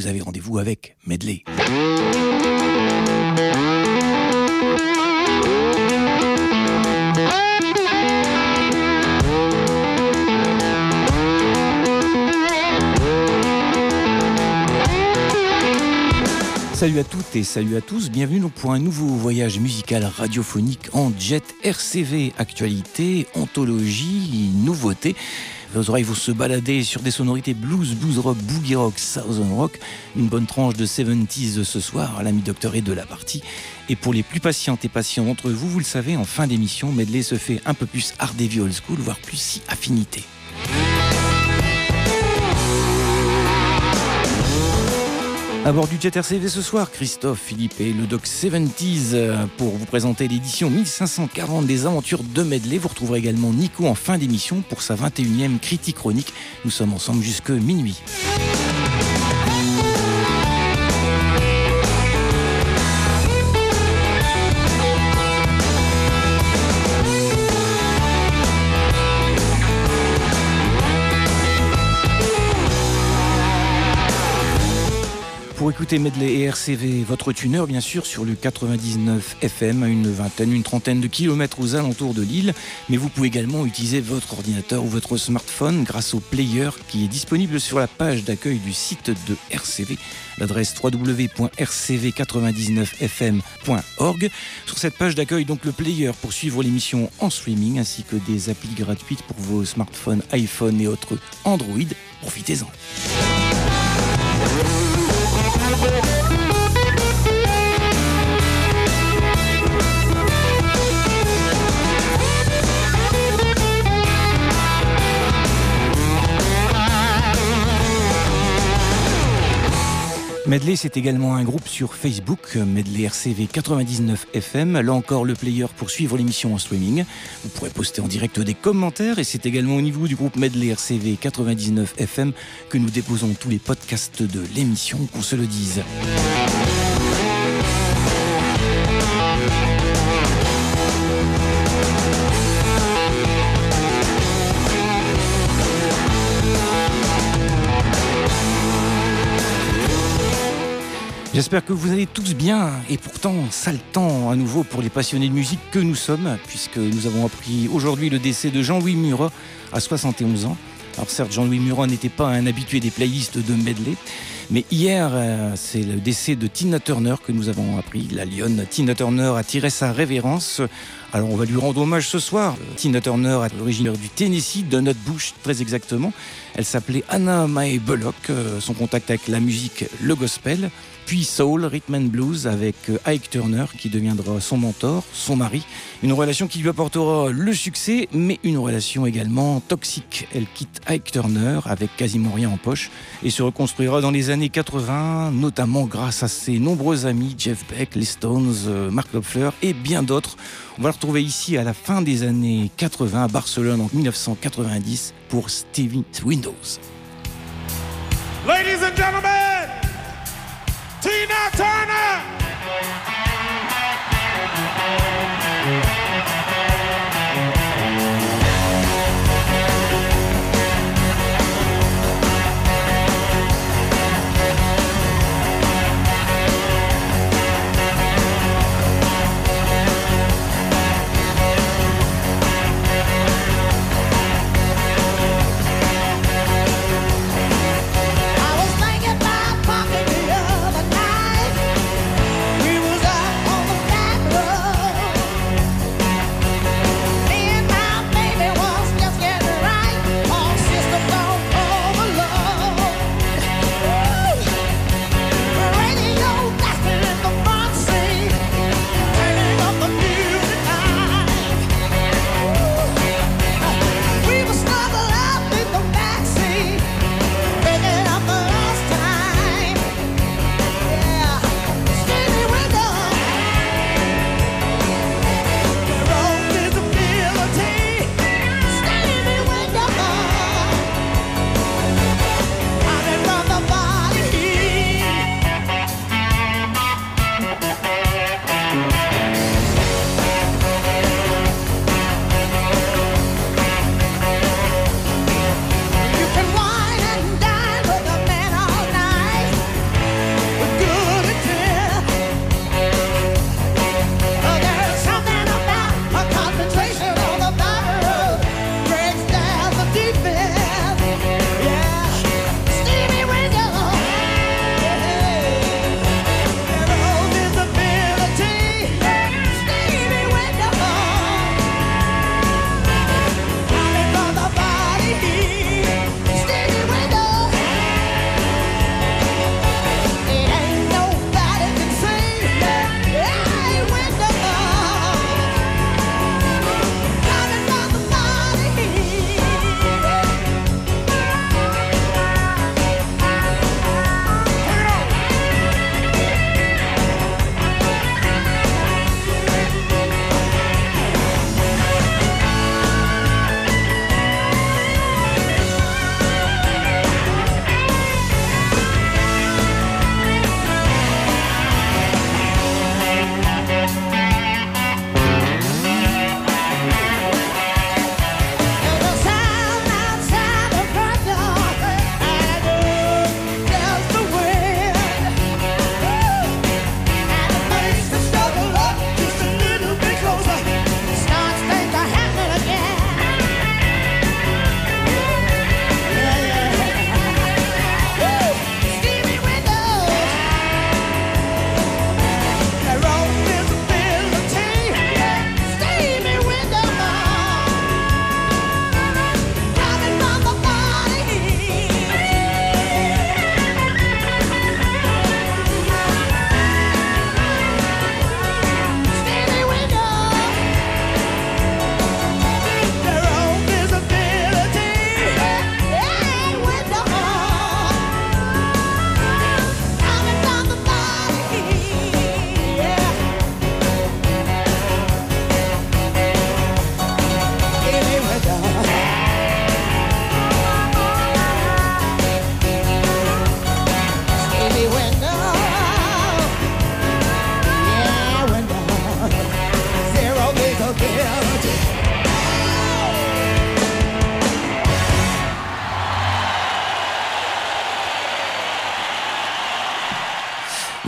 vous avez rendez-vous avec Medley. Salut à toutes et salut à tous, bienvenue pour un nouveau voyage musical radiophonique en jet RCV, actualité, anthologie, nouveauté. Vos oreilles vont se balader sur des sonorités blues, blues rock, boogie rock, southern rock. Une bonne tranche de 70s ce soir, l'ami docteur est de la partie. Et pour les plus patientes et patients d'entre vous, vous le savez, en fin d'émission, Medley se fait un peu plus hard heavy old school, voire plus si affinité. À bord du Jet RCV ce soir, Christophe, Philippe et le Doc 70s euh, pour vous présenter l'édition 1540 des aventures de Medley. Vous retrouverez également Nico en fin d'émission pour sa 21e critique chronique. Nous sommes ensemble jusque minuit. Pour écouter Medley et RCV, votre tuner bien sûr sur le 99 FM à une vingtaine, une trentaine de kilomètres aux alentours de l'île, mais vous pouvez également utiliser votre ordinateur ou votre smartphone grâce au player qui est disponible sur la page d'accueil du site de RCV, l'adresse www.rcv99fm.org. Sur cette page d'accueil, donc le player pour suivre l'émission en streaming ainsi que des applis gratuites pour vos smartphones iPhone et autres Android. Profitez-en. Thank you. Medley, c'est également un groupe sur Facebook, Medley RCV 99 FM. Là encore, le player pour suivre l'émission en streaming. Vous pourrez poster en direct des commentaires et c'est également au niveau du groupe Medley RCV 99 FM que nous déposons tous les podcasts de l'émission, qu'on se le dise. J'espère que vous allez tous bien et pourtant sale temps à nouveau pour les passionnés de musique que nous sommes puisque nous avons appris aujourd'hui le décès de Jean-Louis Murat à 71 ans. Alors certes, Jean-Louis Murat n'était pas un habitué des playlists de medley, mais hier, euh, c'est le décès de Tina Turner que nous avons appris. La lionne Tina Turner a tiré sa révérence. Alors on va lui rendre hommage ce soir. Tina Turner est originaire du Tennessee, de notre bouche très exactement. Elle s'appelait Anna Mae Bullock. Euh, son contact avec la musique, le gospel puis soul, rhythm and blues avec euh, Ike Turner qui deviendra son mentor, son mari. Une relation qui lui apportera le succès, mais une relation également toxique. Elle quitte Ike Turner avec quasiment rien en poche et se reconstruira dans les années 80, notamment grâce à ses nombreux amis Jeff Beck, les Stones, euh, Mark Knopfler et bien d'autres. On va le retrouver ici à la fin des années 80 à Barcelone en 1990 pour Stevie Windows. Ladies and gentlemen, Tina Turner.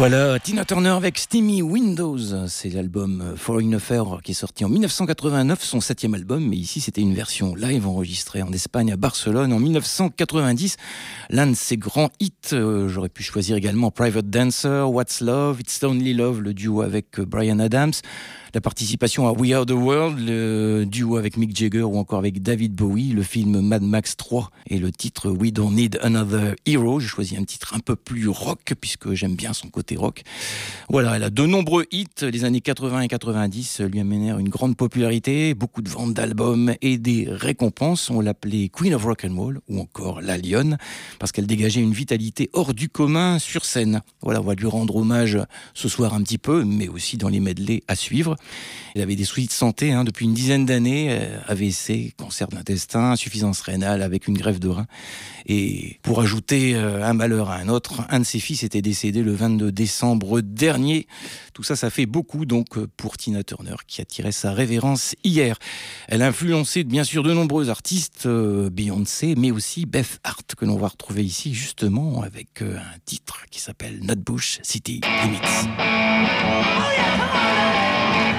Voilà, Tina Turner avec Steamy Windows, c'est l'album Foreign Affair qui est sorti en 1989, son septième album, mais ici c'était une version live enregistrée en Espagne à Barcelone en 1990. L'un de ses grands hits, euh, j'aurais pu choisir également Private Dancer, What's Love, It's Only Love, le duo avec Brian Adams, la participation à We Are the World, le duo avec Mick Jagger ou encore avec David Bowie, le film Mad Max 3 et le titre We Don't Need Another Hero. J'ai choisi un titre un peu plus rock puisque j'aime bien son côté rock. Voilà, elle a de nombreux hits. Les années 80 et 90 lui amenèrent une grande popularité, beaucoup de ventes d'albums et des récompenses. On l'appelait Queen of Rock and Roll ou encore La Lionne parce qu'elle dégageait une vitalité hors du commun sur scène. Voilà, on va lui rendre hommage ce soir un petit peu, mais aussi dans les medley à suivre. Il avait des soucis de santé hein, depuis une dizaine d'années, euh, AVC, cancer de l'intestin, insuffisance rénale avec une greffe de rein. Et pour ajouter euh, un malheur à un autre, un de ses fils était décédé le 22 décembre dernier. Tout ça, ça fait beaucoup donc pour Tina Turner qui attirait sa révérence hier. Elle a influencé bien sûr de nombreux artistes, euh, Beyoncé, mais aussi Beth Hart que l'on va retrouver ici justement avec un titre qui s'appelle Nutbush City Limits. Number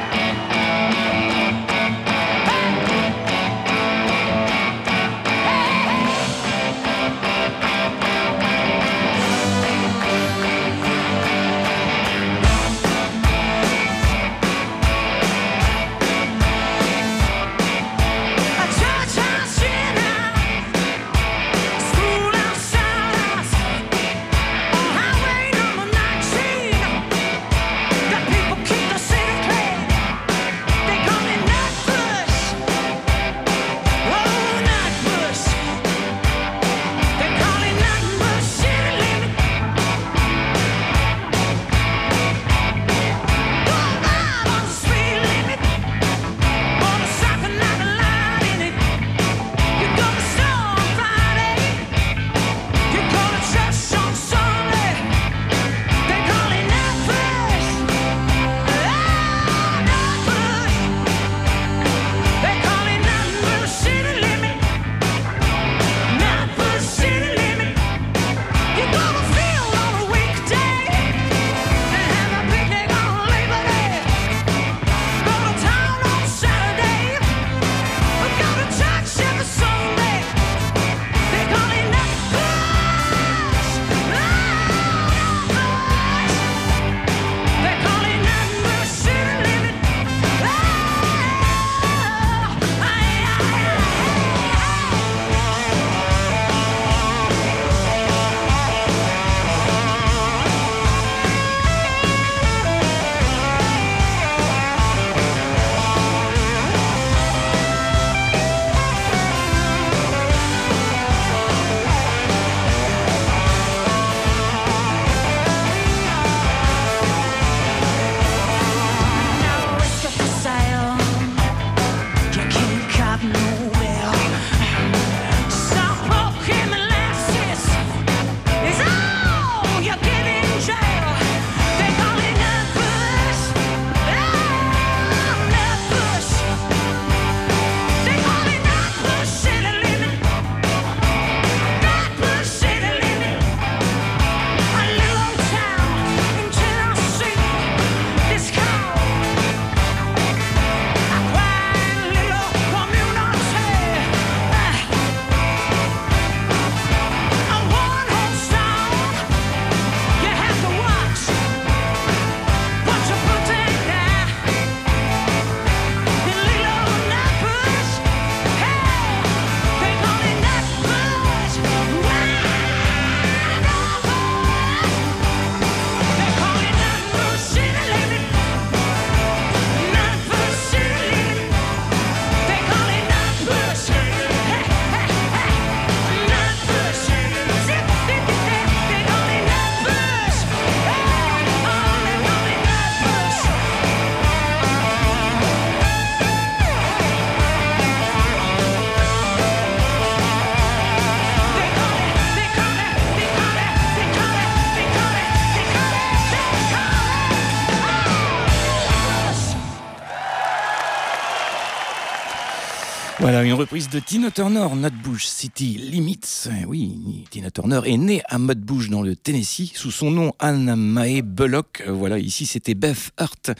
Voilà, une reprise de Tina Turner, Nutbush City Limits. Oui, Tina Turner est née à Mudbush dans le Tennessee sous son nom Anna Mae Bullock. Voilà, ici c'était Beth Hart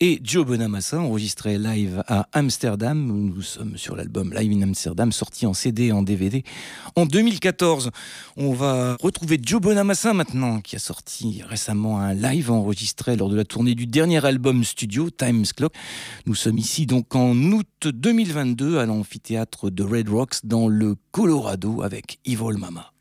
et Joe Bonamassa enregistré live à Amsterdam. Nous sommes sur l'album Live in Amsterdam sorti en CD et en DVD en 2014. On va retrouver Joe Bonamassa maintenant qui a sorti récemment un live enregistré lors de la tournée du dernier album studio Times Clock. Nous sommes ici donc en août 2022 à l'amphithéâtre de Red Rocks dans le Colorado avec Evil Mama.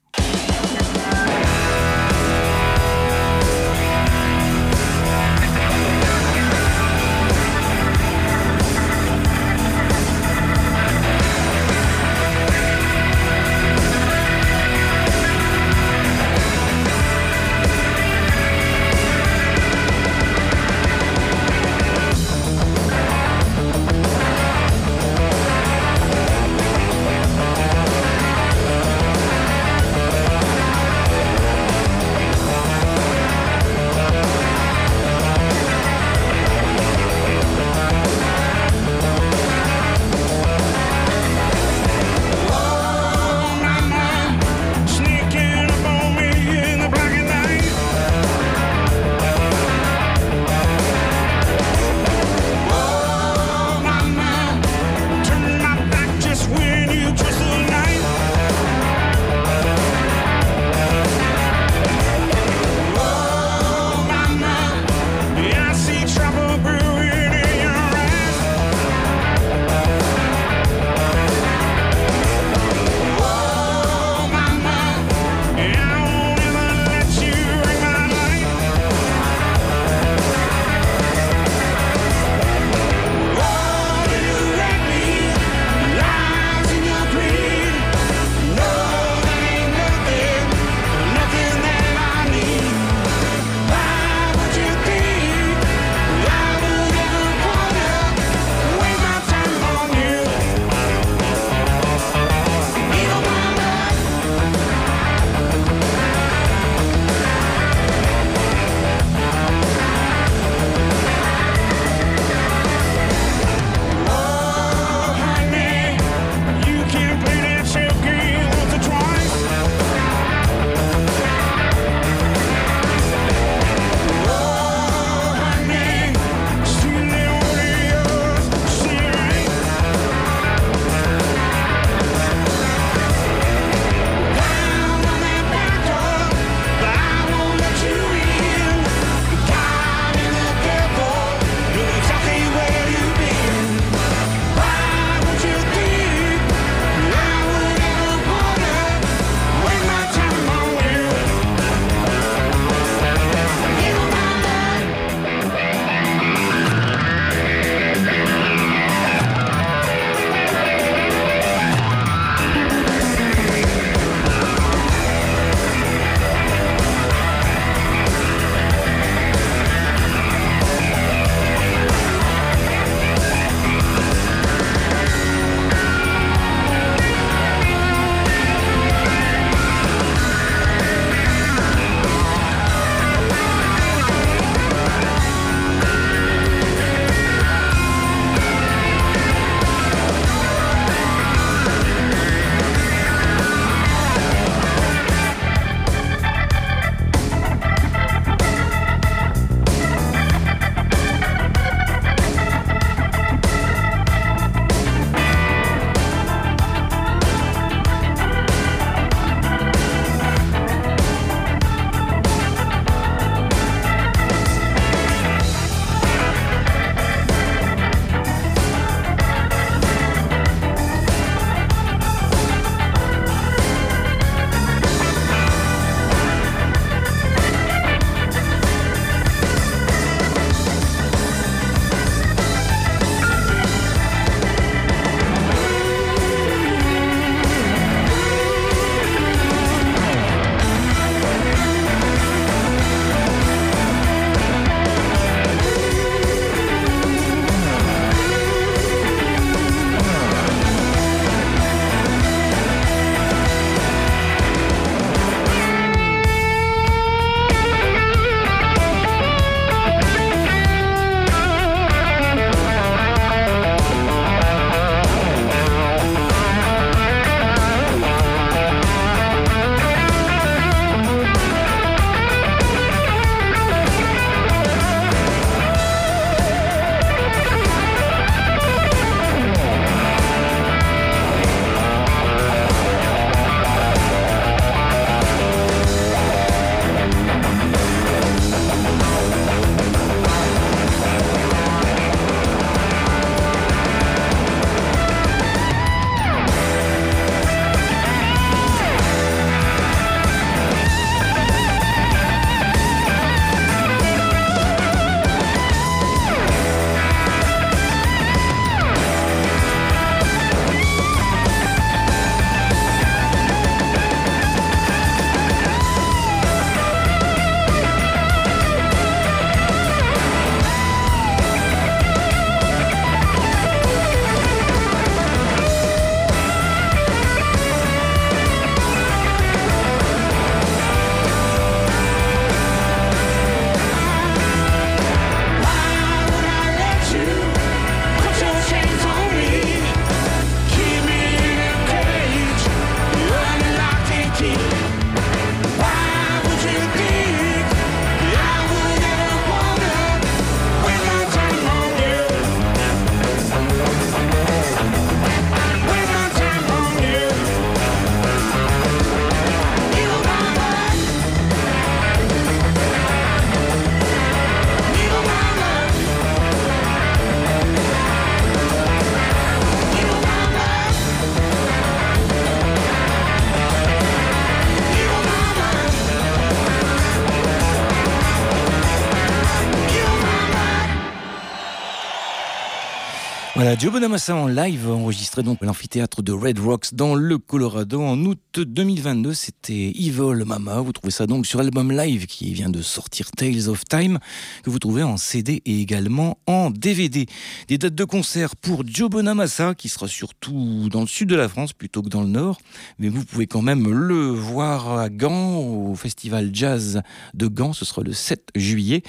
Joe Bonamassa en live, enregistré donc à l'amphithéâtre de Red Rocks dans le Colorado en août 2022. C'était Evil Mama. Vous trouvez ça donc sur l'album live qui vient de sortir Tales of Time, que vous trouvez en CD et également en DVD. Des dates de concert pour Joe Bonamassa, qui sera surtout dans le sud de la France plutôt que dans le nord. Mais vous pouvez quand même le voir à Gand, au festival jazz de Gand. Ce sera le 7 juillet.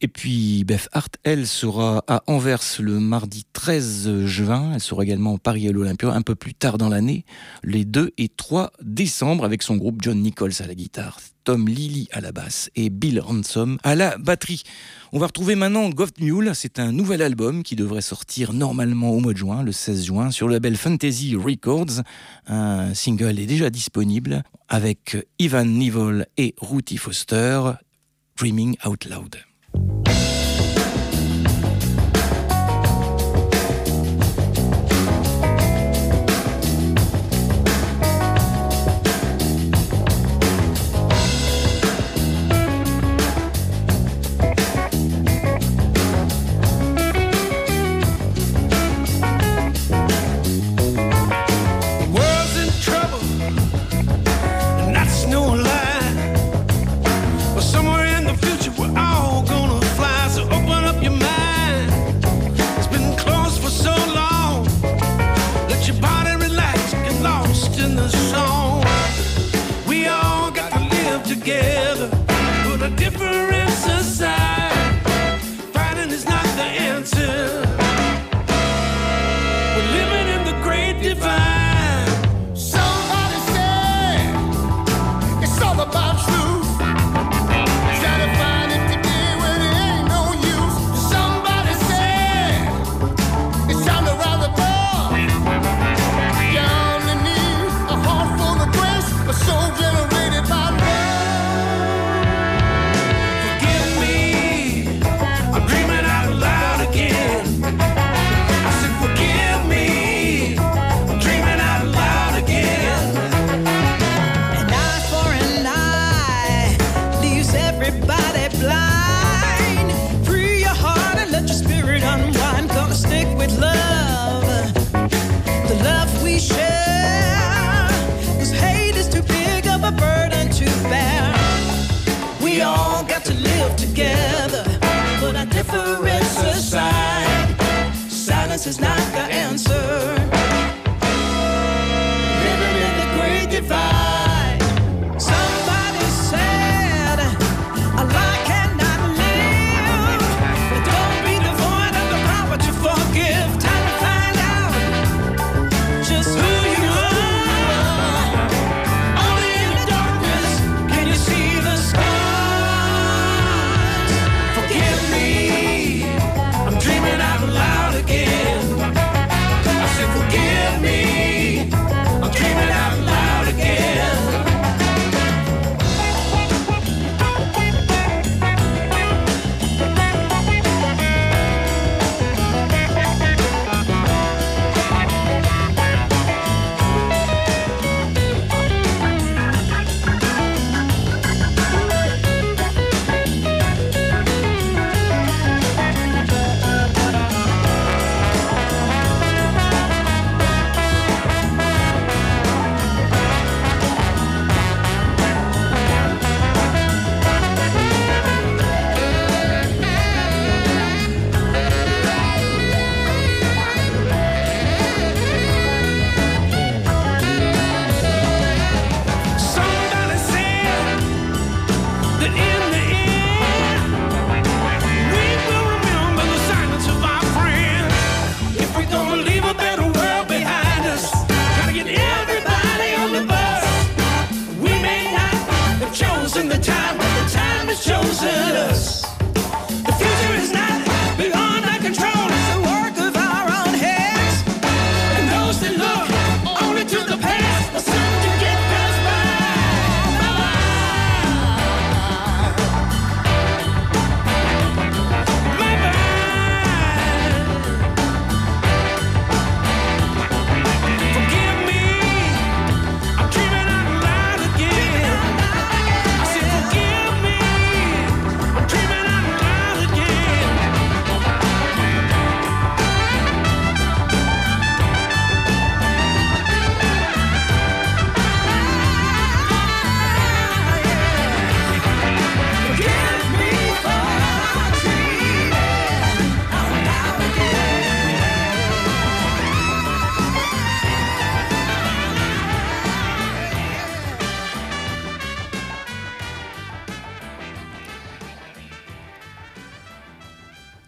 Et puis Beth Hart, elle, sera à Anvers le mardi 13 juin. Elle sera également au Paris à l'Olympia un peu plus tard dans l'année, les 2 et 3 décembre, avec son groupe John Nichols à la guitare, Tom Lilly à la basse et Bill Ransom à la batterie. On va retrouver maintenant Goth Mule. C'est un nouvel album qui devrait sortir normalement au mois de juin, le 16 juin, sur le label Fantasy Records. Un single est déjà disponible avec Ivan Nivol et Ruthie Foster, Dreaming Out Loud.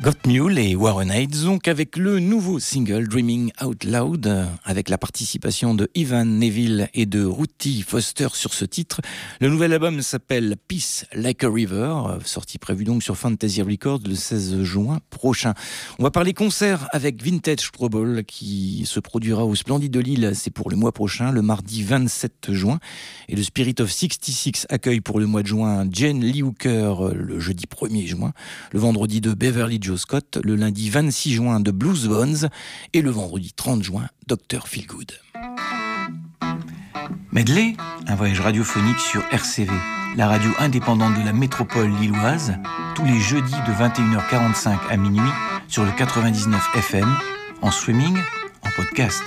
Got Mule et Warren Heights, donc avec le nouveau single Dreaming Out Loud, avec la participation de Ivan Neville et de Ruthie Foster sur ce titre. Le nouvel album s'appelle Peace Like a River, sorti prévu donc sur Fantasy Records le 16 juin prochain. On va parler concert avec Vintage Trouble qui se produira au Splendide de Lille, c'est pour le mois prochain, le mardi 27 juin. Et le Spirit of 66 accueille pour le mois de juin Jane Lee Hooker le jeudi 1er juin, le vendredi de Beverly Scott, le lundi 26 juin de Blues Bones et le vendredi 30 juin Dr. Feelgood. Medley, un voyage radiophonique sur RCV, la radio indépendante de la métropole lilloise, tous les jeudis de 21h45 à minuit sur le 99 FM, en streaming, en podcast.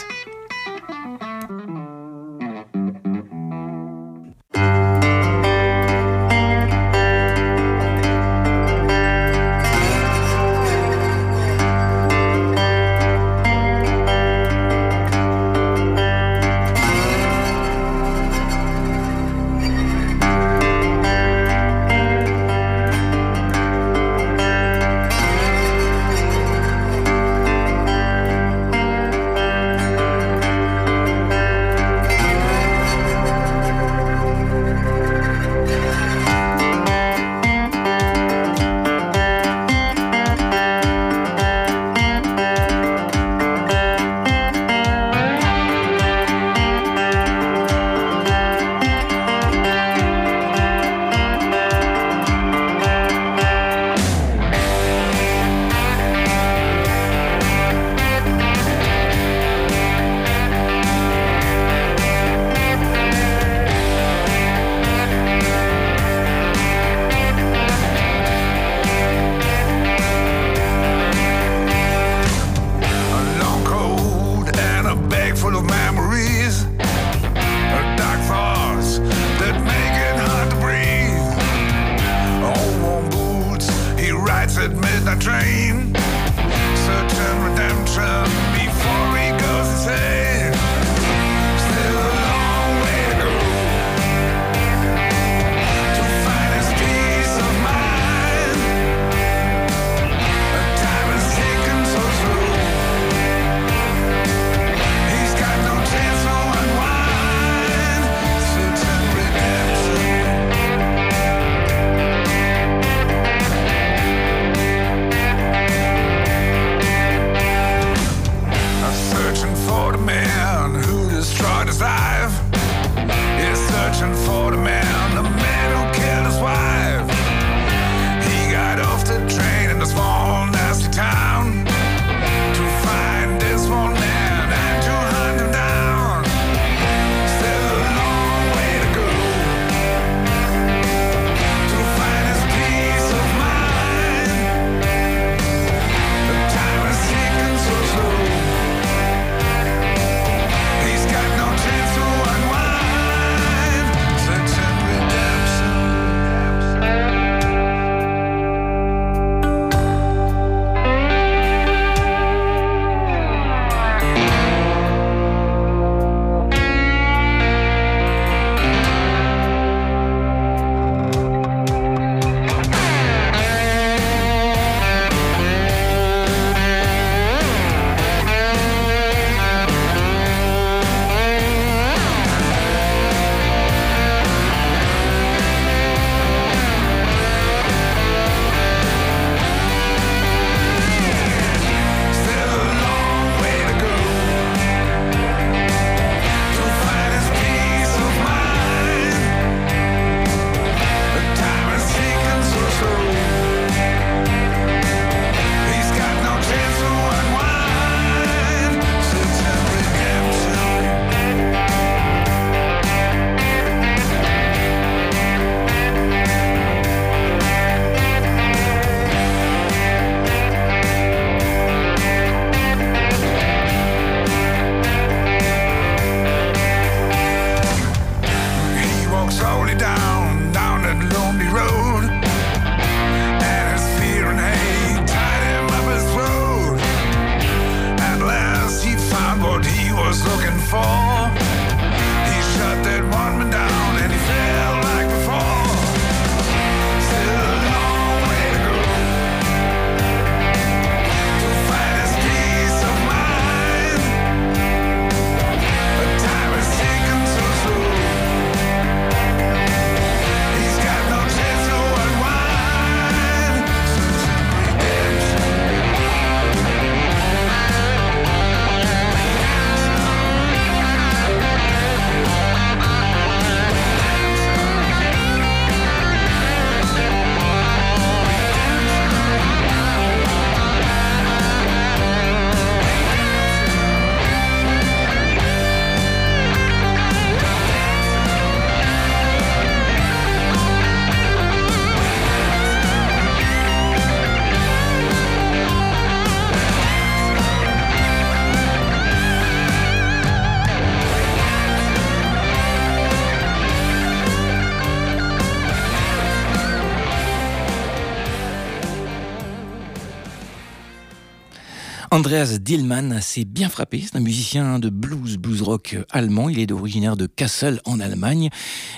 Andreas Dillmann s'est bien frappé. C'est un musicien de blues, blues rock allemand. Il est originaire de Kassel en Allemagne.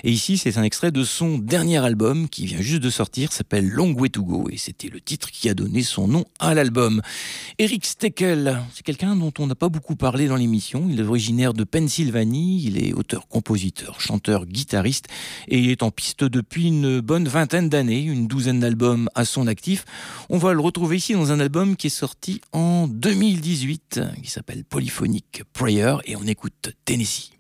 Et ici, c'est un extrait de son dernier album qui vient juste de sortir, s'appelle Long Way to Go. Et c'était le titre qui a donné son nom à l'album. Eric Steckel, c'est quelqu'un dont on n'a pas beaucoup parlé dans l'émission. Il est originaire de Pennsylvanie. Il est auteur, compositeur, chanteur, guitariste. Et il est en piste depuis une bonne vingtaine d'années, une douzaine d'albums à son actif. On va le retrouver ici dans un album qui est sorti en 2018 qui s'appelle Polyphonic Prayer et on écoute Tennessee.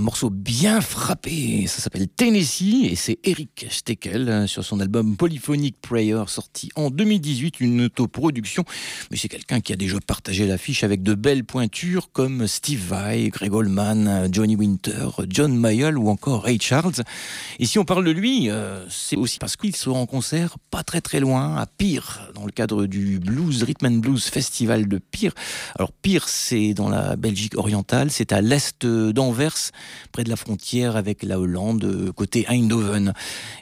Un morceau bien frappé. Ça s'appelle Tennessee et c'est Eric Steckel hein, sur son album Polyphonic Prayer sorti en 2018, une autoproduction. Mais c'est quelqu'un qui a déjà partagé l'affiche avec de belles pointures comme Steve Vai, Greg Allman, Johnny Winter, John Mayall ou encore Ray Charles. Et si on parle de lui, euh, c'est aussi parce qu'il sera en concert pas très très loin, à Pire, dans le cadre du Blues Rhythm and Blues Festival de Pire. Alors Pire, c'est dans la Belgique orientale, c'est à l'est d'Anvers près de la frontière avec la Hollande, côté Eindhoven.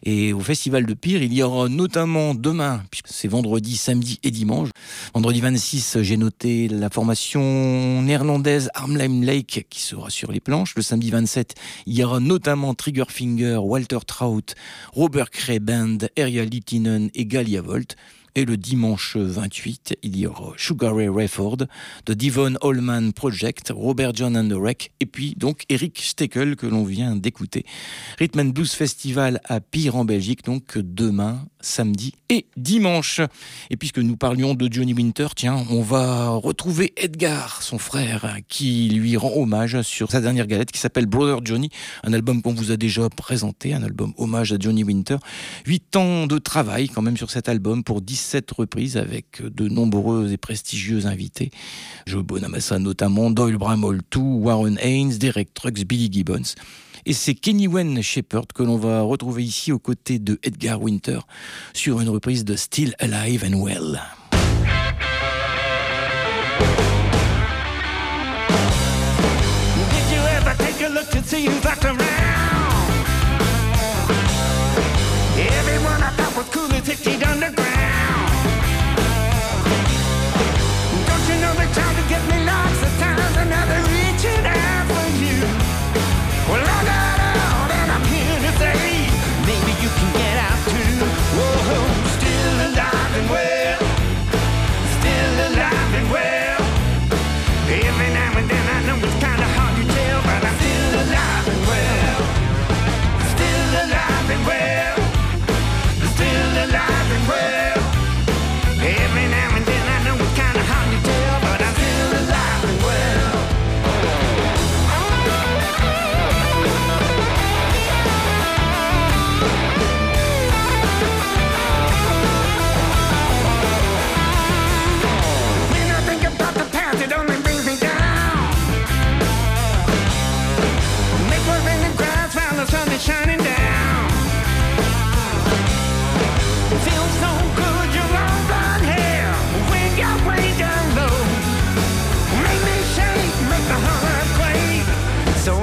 Et au Festival de Pire, il y aura notamment demain, puisque c'est vendredi, samedi et dimanche. Vendredi 26, j'ai noté la formation néerlandaise Armlheim Lake qui sera sur les planches. Le samedi 27, il y aura notamment Triggerfinger, Walter Trout, Robert Cray Band, Ariel Littinen et Galia Volt. Et le dimanche 28, il y aura Sugar Ray Rayford, The Devon Allman Project, Robert John and the Wreck, et puis donc Eric Steckel que l'on vient d'écouter. Rhythm and Blues Festival à Pire en Belgique, donc demain, samedi et dimanche. Et puisque nous parlions de Johnny Winter, tiens, on va retrouver Edgar, son frère, qui lui rend hommage sur sa dernière galette qui s'appelle Brother Johnny, un album qu'on vous a déjà présenté, un album hommage à Johnny Winter. Huit ans de travail quand même sur cet album pour 17 cette reprise avec de nombreux et prestigieux invités. Joe Bonamassa notamment, Doyle Bramall 2, Warren Haynes, Derek Trucks, Billy Gibbons. Et c'est Kenny Wayne Shepherd que l'on va retrouver ici aux côtés de Edgar Winter sur une reprise de Still Alive and Well.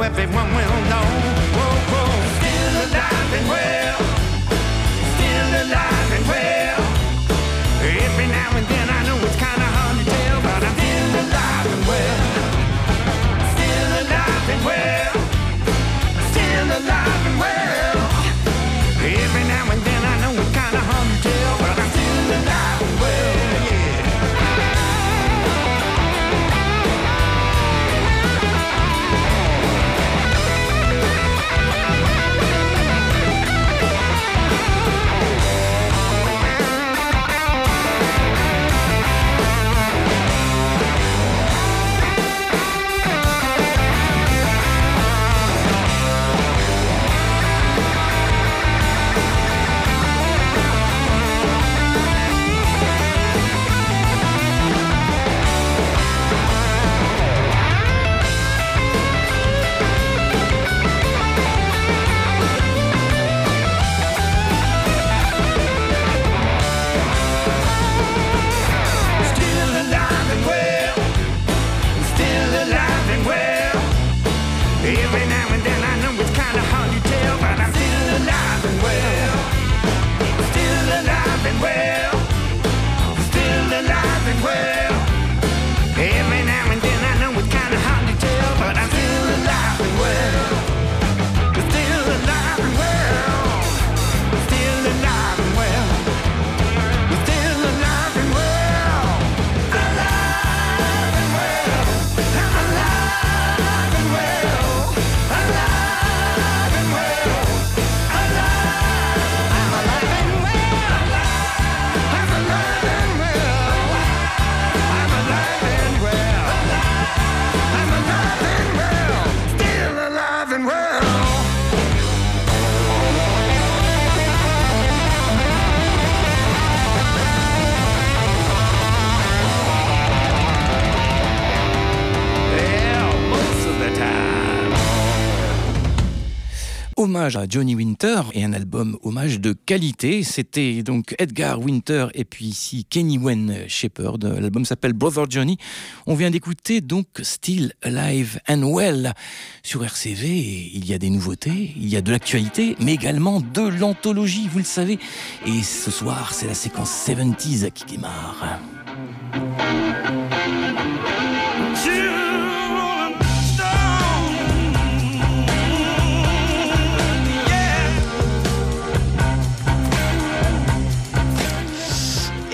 everyone will Every now and then. I know it's kinda hard to tell, but I'm hommage à Johnny Winter et un album hommage de qualité. C'était donc Edgar Winter et puis ici Kenny Wayne Shepherd. L'album s'appelle Brother Johnny. On vient d'écouter donc Still Alive and Well. Sur RCV, il y a des nouveautés, il y a de l'actualité, mais également de l'anthologie, vous le savez. Et ce soir, c'est la séquence 70s qui démarre.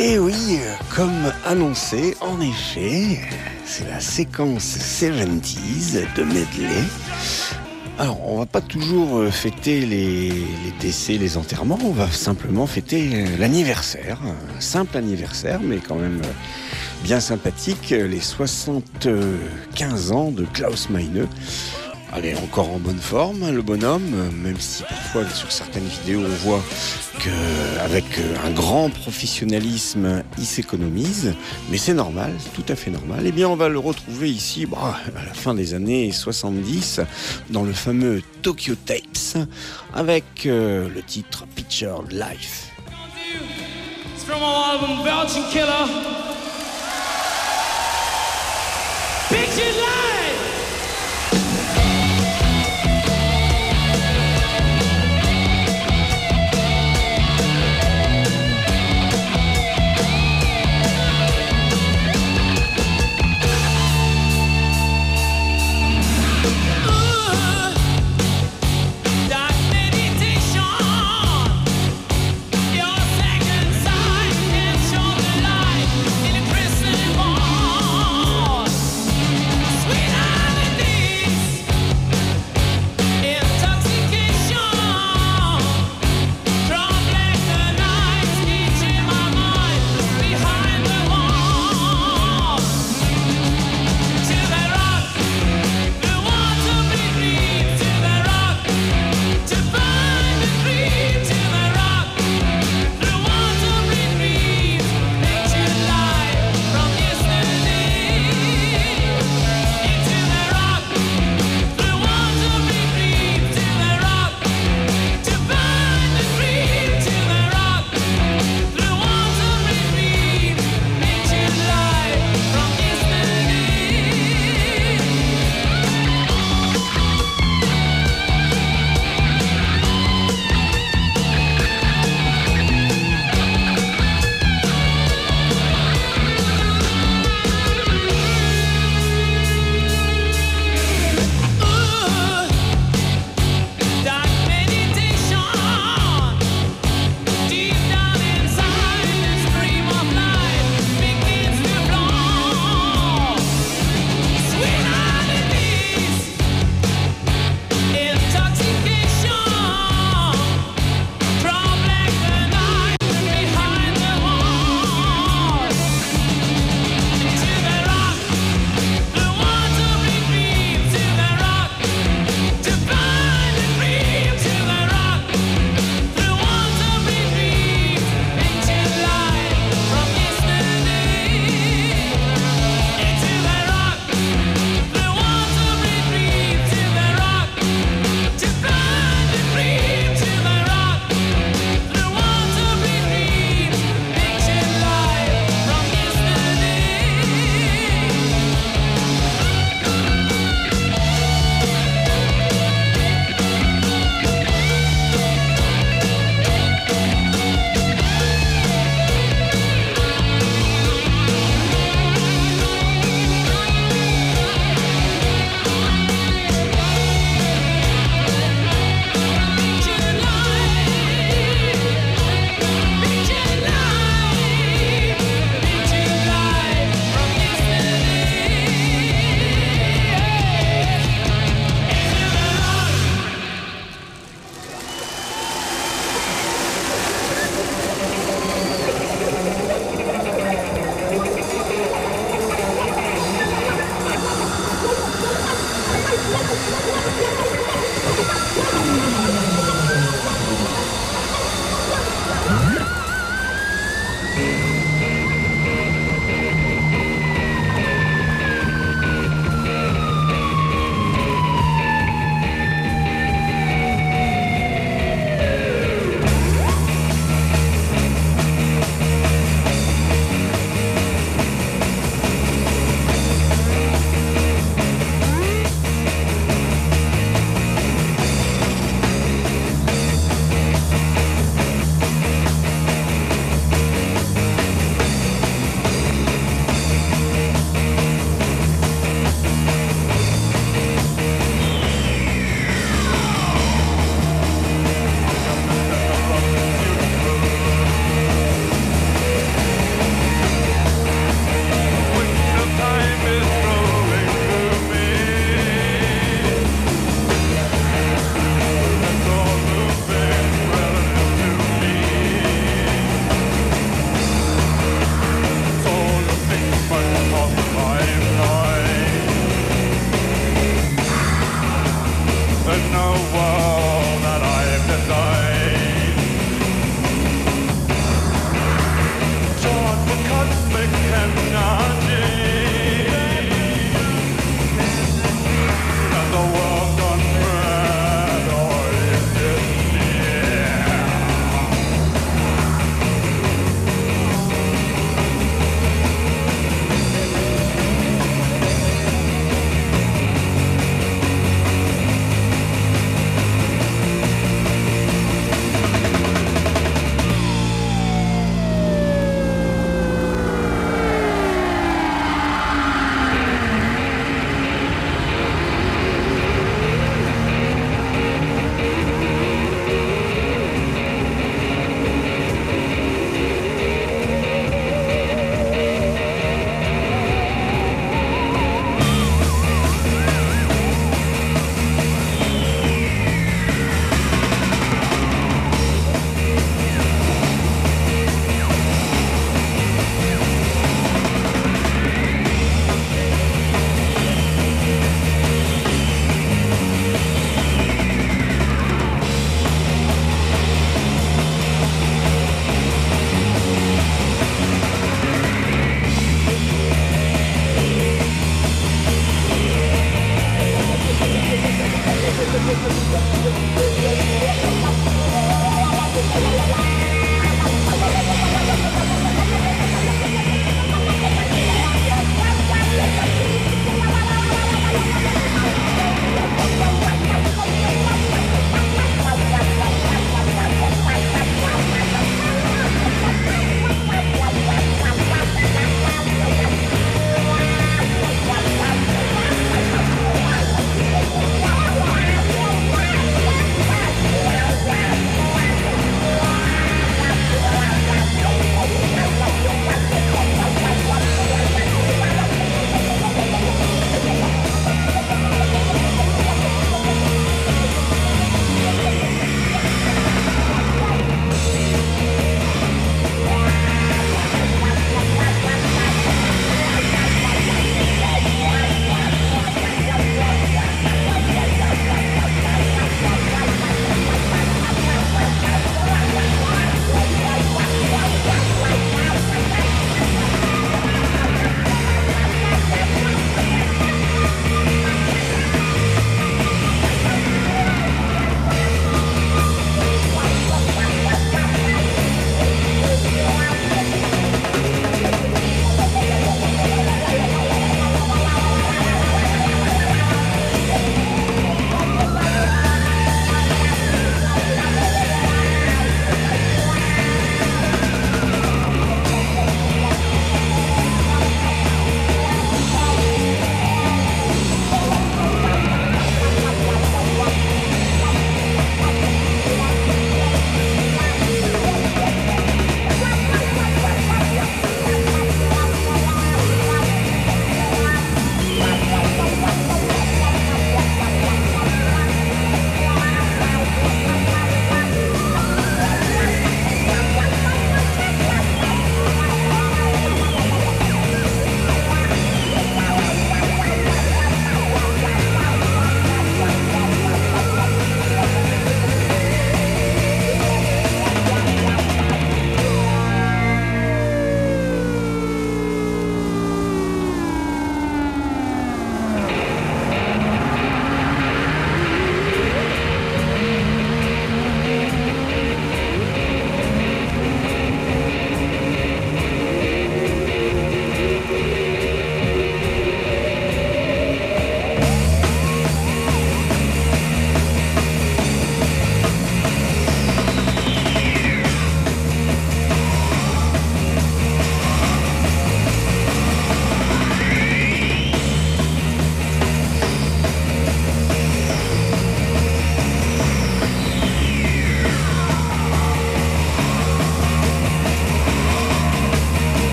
Et oui, comme annoncé, en effet, c'est la séquence 70s de medley. Alors, on va pas toujours euh, fêter les, les, décès, les enterrements, on va simplement fêter euh, l'anniversaire, un simple anniversaire, mais quand même euh, bien sympathique, les 75 ans de Klaus Meine. Elle est encore en bonne forme, le bonhomme, même si parfois sur certaines vidéos on voit qu'avec un grand professionnalisme, il s'économise, mais c'est normal, tout à fait normal. Eh bien, on va le retrouver ici bah, à la fin des années 70 dans le fameux Tokyo Tapes avec euh, le titre Pictured Life. Pictured Life!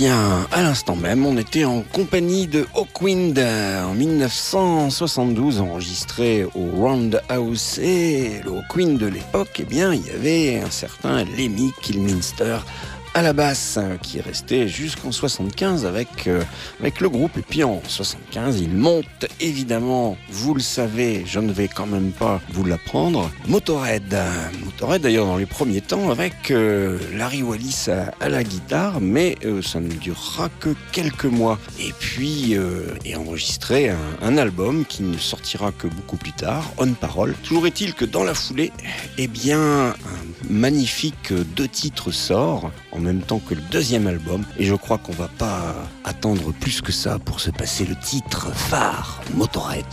Bien, à l'instant même, on était en compagnie de Hawkwind en 1972, enregistré au Roundhouse. Et le Hawkwind de l'époque, eh bien, il y avait un certain Lemmy Kilminster à la basse, hein, qui est resté jusqu'en 75 avec, euh, avec le groupe. Et puis en 75, il monte évidemment, vous le savez, je ne vais quand même pas vous l'apprendre, Motorhead. Motorhead d'ailleurs dans les premiers temps avec euh, Larry Wallis à, la guitare, mais euh, ça ne durera que quelques mois. Et puis est enregistré un, album qui ne sortira que beaucoup plus tard, On Parole. Toujours est-il que dans la foulée, eh bien, un magnifique deux titres sort même temps que le deuxième album. Et je crois qu'on va pas attendre plus que ça pour se passer le titre phare Motorhead.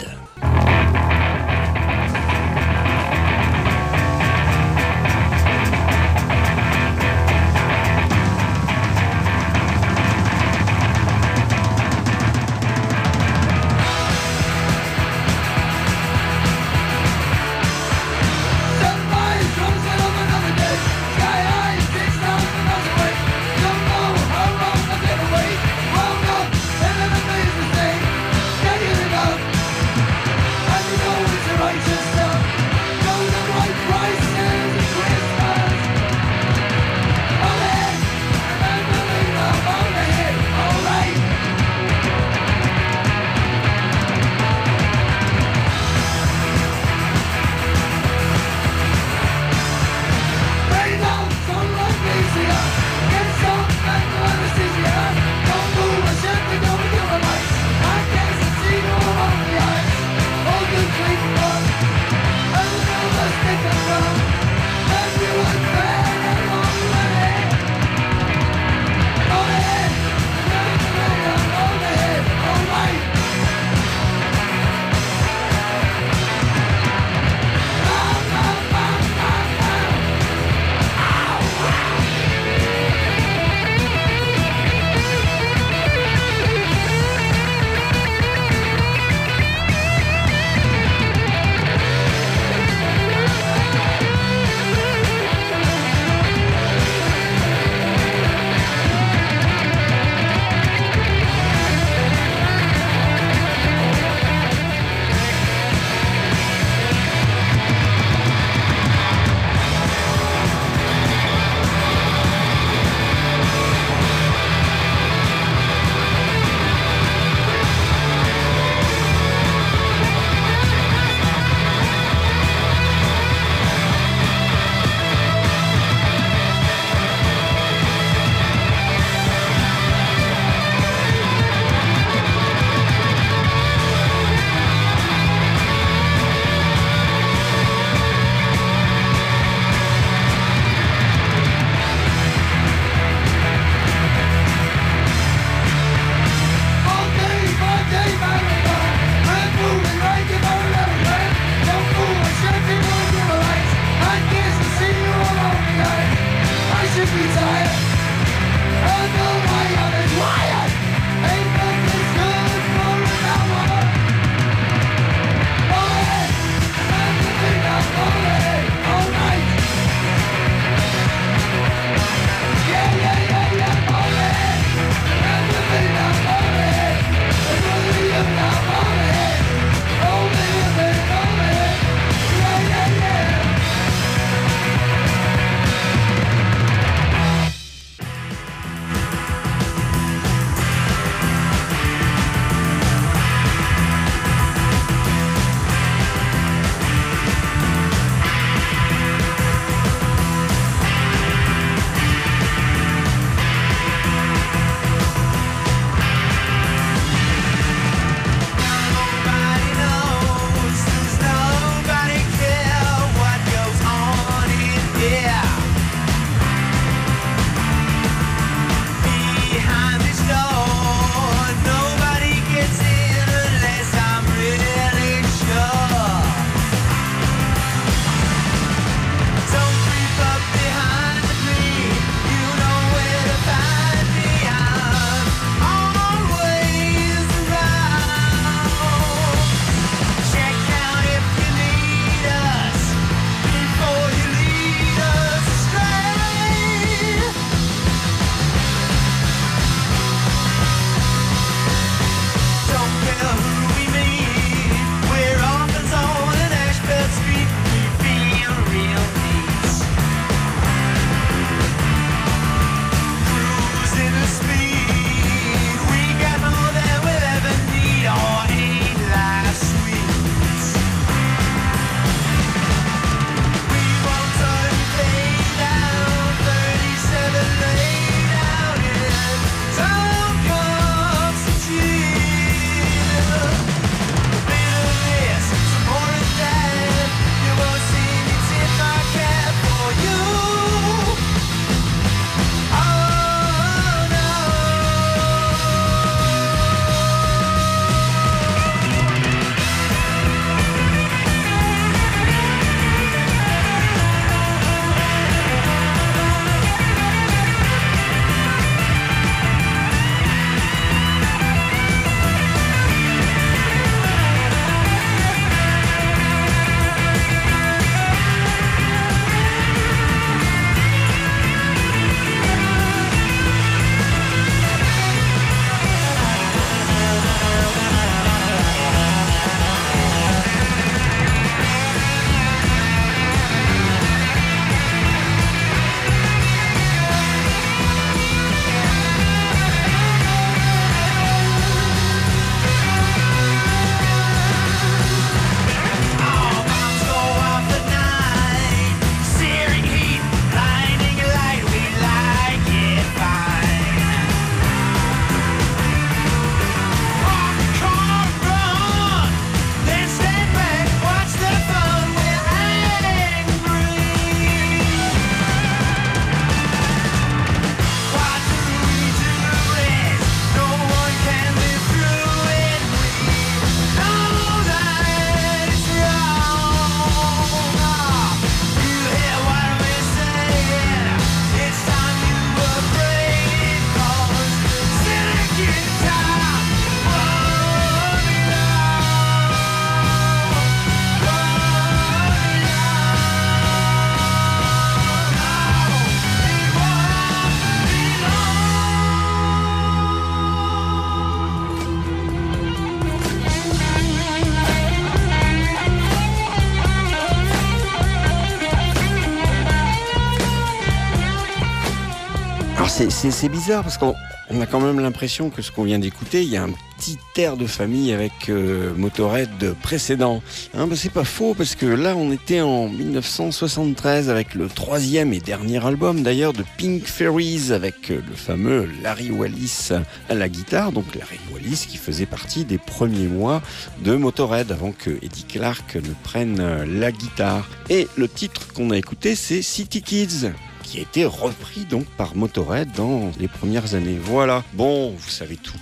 C'est bizarre parce qu'on a quand même l'impression que ce qu'on vient d'écouter, il y a un petit air de famille avec euh, Motorhead précédent. Hein, bah, c'est pas faux parce que là on était en 1973 avec le troisième et dernier album d'ailleurs de Pink Fairies avec euh, le fameux Larry Wallis à la guitare. Donc Larry Wallis qui faisait partie des premiers mois de Motorhead avant que Eddie Clark ne prenne euh, la guitare. Et le titre qu'on a écouté c'est City Kids qui a été repris donc par Motorhead dans les premières années. Voilà, bon, vous savez tout.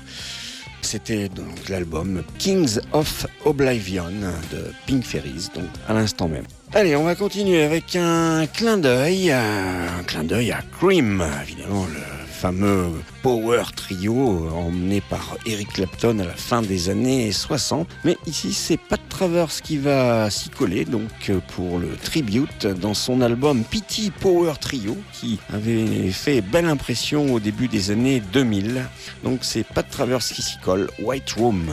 C'était donc l'album Kings of Oblivion de Pink Fairies, donc à l'instant même. Allez, on va continuer avec un clin d'œil, un clin d'œil à Cream, évidemment fameux power trio emmené par Eric Clapton à la fin des années 60. Mais ici, c'est Pat Travers qui va s'y coller, donc pour le tribute dans son album Pity Power Trio, qui avait fait belle impression au début des années 2000. Donc c'est Pat Travers qui s'y colle, White Room.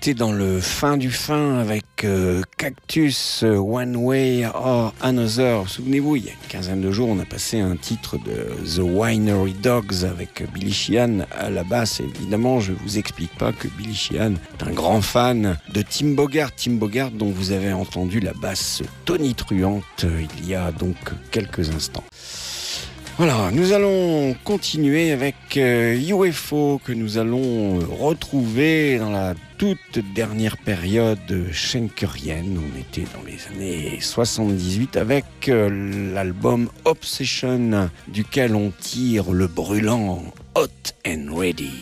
Était dans le fin du fin avec euh, Cactus, euh, One Way or Another. Souvenez-vous, il y a une quinzaine de jours, on a passé un titre de The Winery Dogs avec Billy Sheehan à la basse. Évidemment, je vous explique pas que Billy Sheehan est un grand fan de Tim Bogart. Tim Bogart dont vous avez entendu la basse tonitruante euh, il y a donc quelques instants. Voilà, nous allons continuer avec euh, UFO que nous allons euh, retrouver dans la toute dernière période schenkerienne. On était dans les années 78 avec euh, l'album Obsession duquel on tire le brûlant Hot and Ready.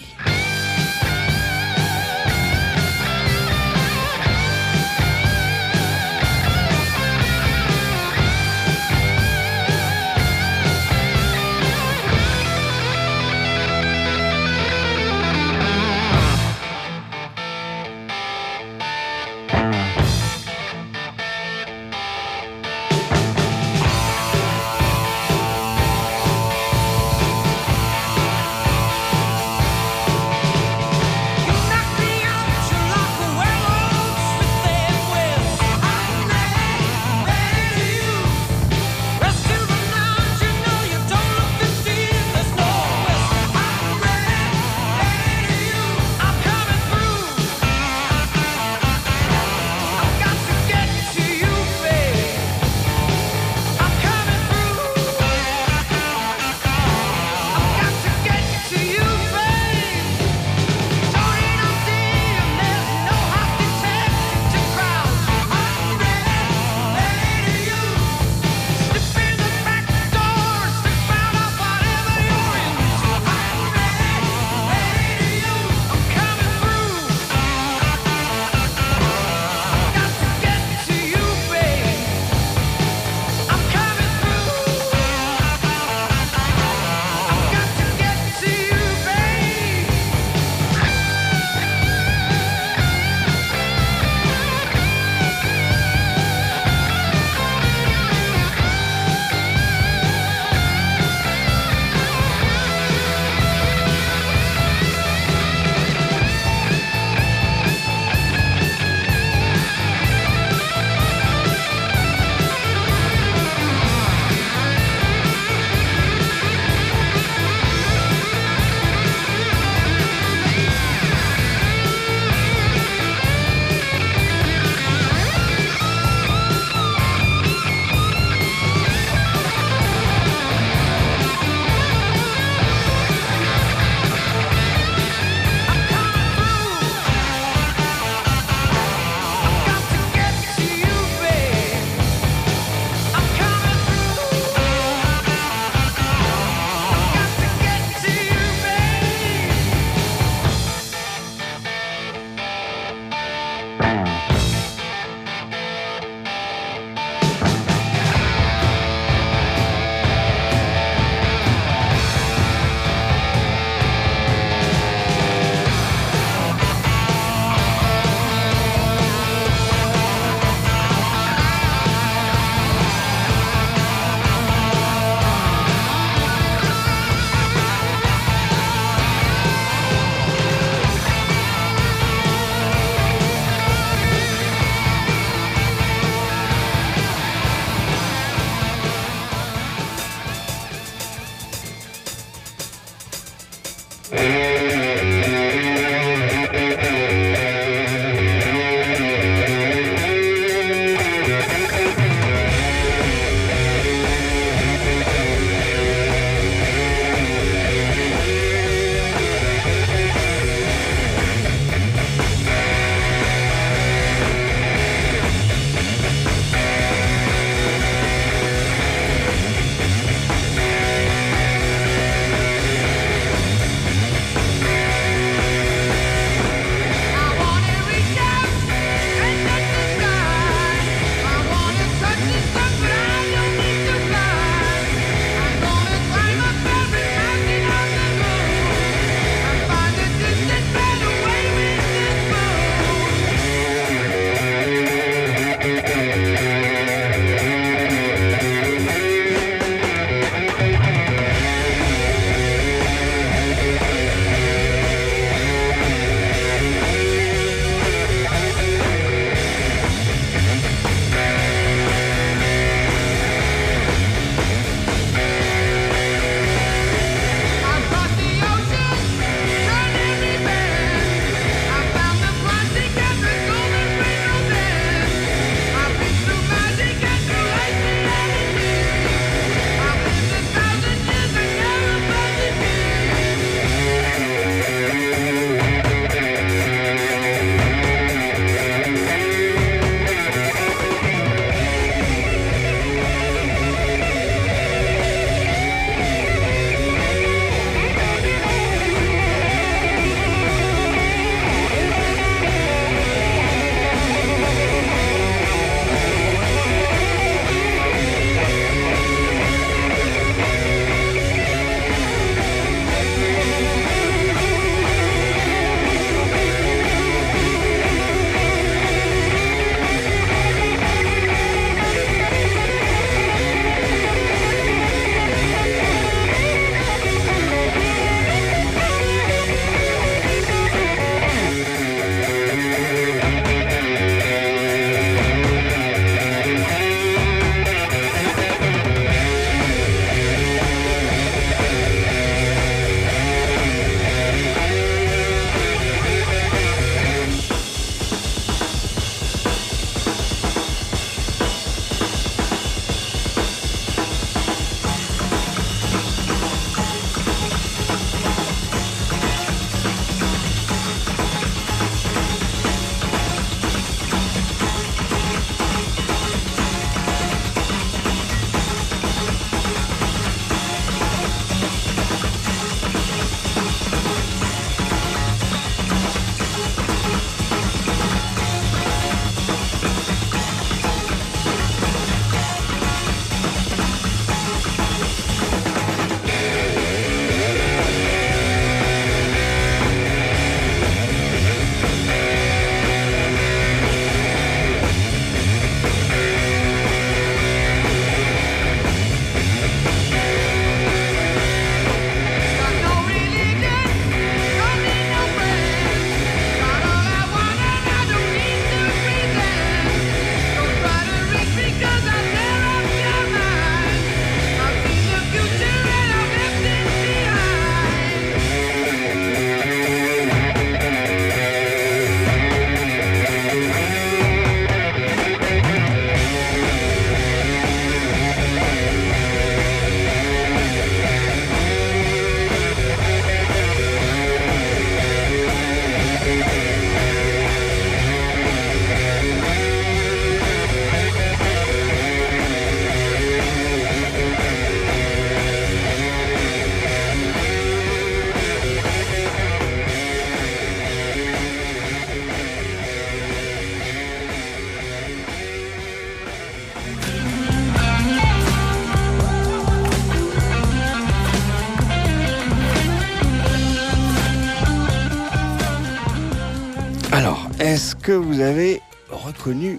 Que vous avez reconnu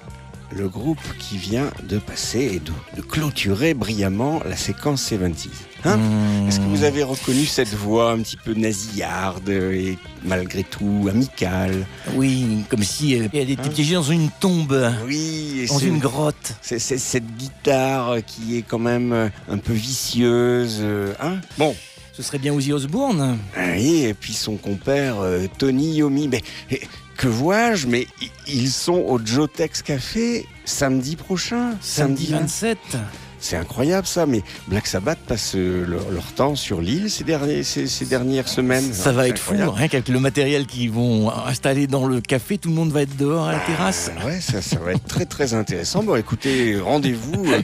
le groupe qui vient de passer et de, de clôturer brillamment la séquence 70 hein? Mmh. Est-ce que vous avez reconnu cette voix un petit peu nasillarde et malgré tout amicale? Oui, comme si euh, elle était Hein? piégée dans une tombe, Oui, et dans une grotte. c'est cette guitare qui est quand même un peu vicieuse. euh, Hein? Bon, Ce serait bien Ozzy Osbourne. Ah Oui, et puis son compère euh, Tony Yomi. Mais que vois-je Mais ils sont au Jotex Café samedi prochain. Samedi 20. 27. C'est incroyable ça, mais Black Sabbath passe euh, leur, leur temps sur l'île ces, derniers, ces, ces dernières semaines. Ça va être fou, rien qu'avec le matériel qu'ils vont installer dans le café, tout le monde va être dehors à la terrasse. Euh, ouais, ça, ça va être très très intéressant. Bon, écoutez, rendez-vous euh,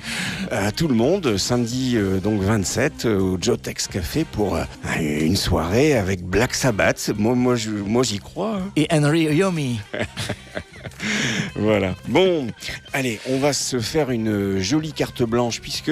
à tout le monde samedi euh, donc 27 euh, au Jotex Café pour une soirée avec Black Sabbath. Moi, moi, je- moi, j'y crois. hein. Et Henry Yomi. Voilà. Bon, allez, on va se faire une jolie carte blanche puisque,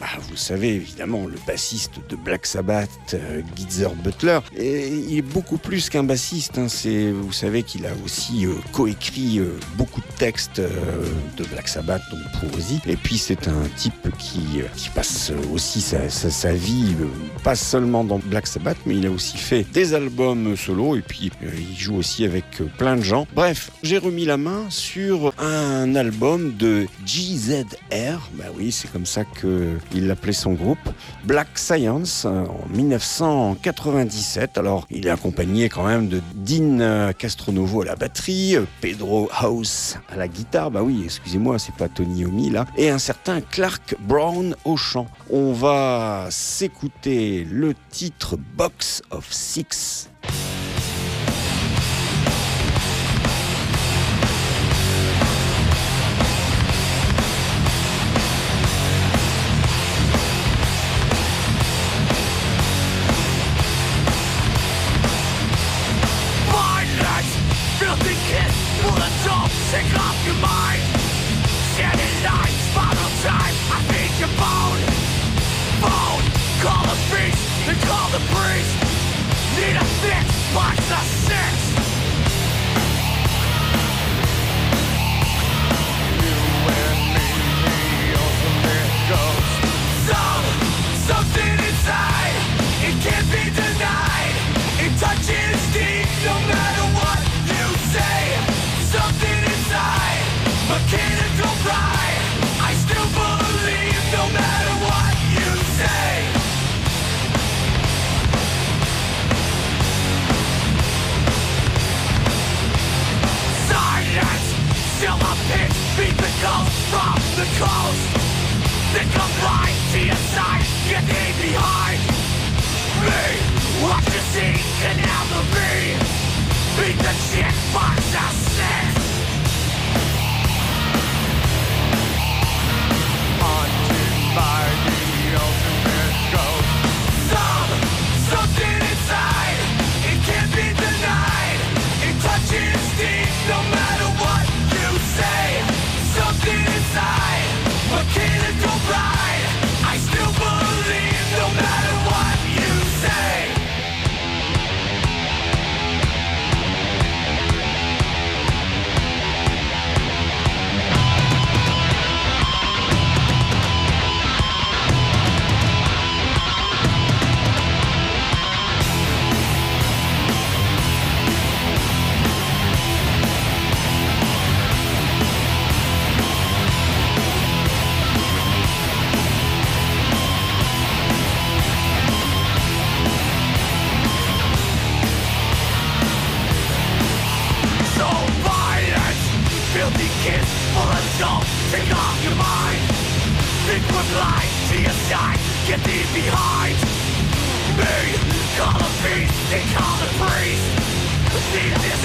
bah, vous savez évidemment, le bassiste de Black Sabbath, euh, Geezer Butler, il est beaucoup plus qu'un bassiste. hein. C'est, vous savez qu'il a aussi euh, coécrit euh, beaucoup de textes de Black Sabbath, donc pour Ozzy. Et puis c'est un type qui, passe aussi sa, sa- vie, pas seulement dans Black Sabbath, mais il a aussi fait des albums solo et puis il joue aussi avec plein de gens. Bref, j'ai remis la main sur un album de GZR, bah oui, c'est comme ça qu'il appelait son groupe, Black Science, euh, en 1997. Alors, il est accompagné quand même de Dean euh, Castronovo à la batterie, euh, Pedro House à la guitare, bah oui, excusez-moi, c'est pas Tony Yomi là, et un certain Clark Brown au chant. On va s'écouter le titre Box of Six. The coast. They come right to your side, thee behind me. Think to your side, get thee behind. Me, call the beast, they call the priest. Need this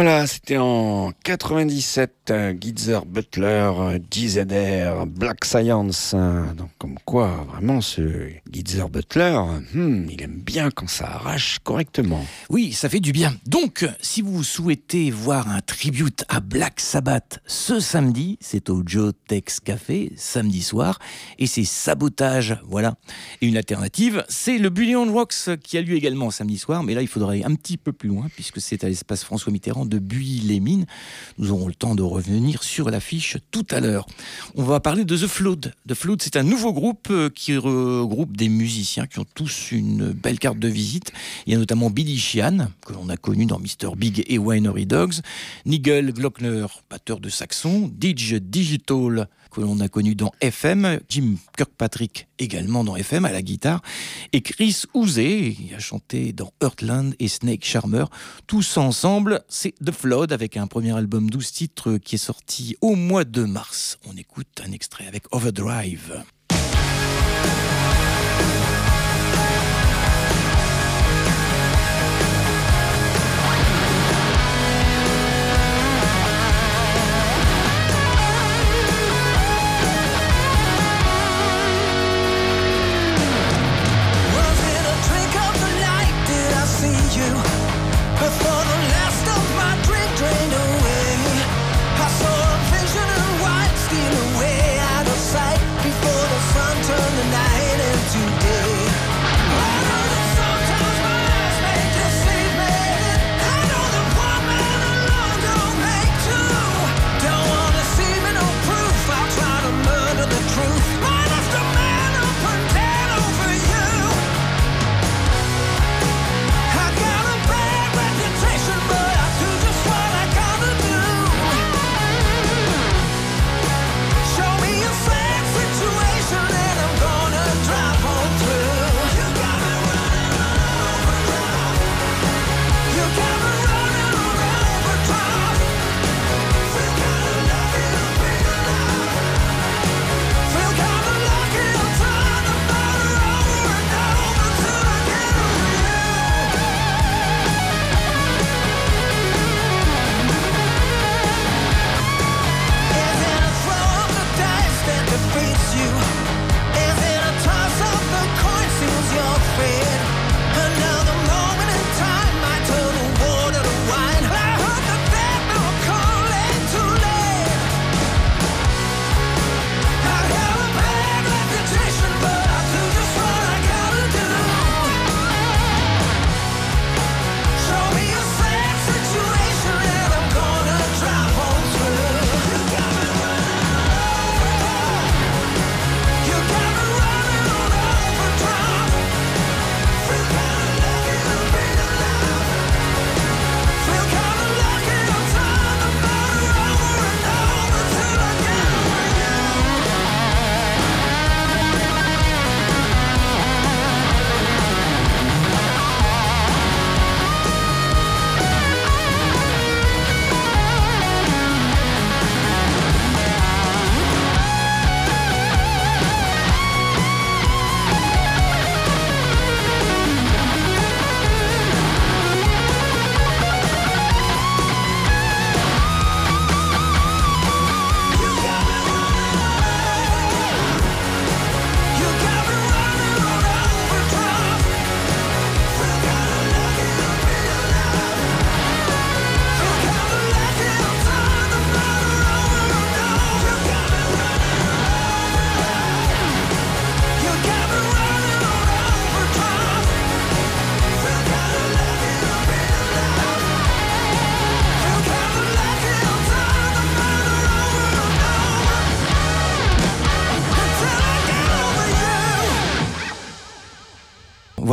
Voilà, c'était en 97, euh, Geezer Butler, euh, GZR, Black Science. hein. Donc comme quoi, vraiment, ce Geezer Butler, hmm, il aime bien quand ça arrache correctement. Oui, ça fait du bien. Donc, si vous souhaitez voir un tribute à Black Sabbath ce samedi, c'est au Joe Tex Café, samedi soir, et c'est Sabotage, voilà. Et une alternative, c'est le Bullion Rocks qui a lieu également samedi soir, mais là, il faudrait aller un petit peu plus loin, puisque c'est à l'espace François Mitterrand de Buis-les-Mines. Nous aurons le temps de revenir sur l'affiche tout à l'heure. On va parler de The Flood. The Flood, c'est un nouveau groupe euh, qui regroupe des musiciens qui ont tous une belle carte de visite. Il y a notamment Billy Sheehan, que l'on a connu dans Mr. Big et Winery Dogs, Nigel Glockner, batteur de saxon, Digital, que l'on a connu dans FM, Jim Kirkpatrick également dans FM à la guitare, et Chris Ouzé, a chanté dans Heartland et Snake Charmer. Tous ensemble, c'est The Flood avec un premier album 12 titres qui est sorti au mois de mars. On écoute un extrait avec Overdrive.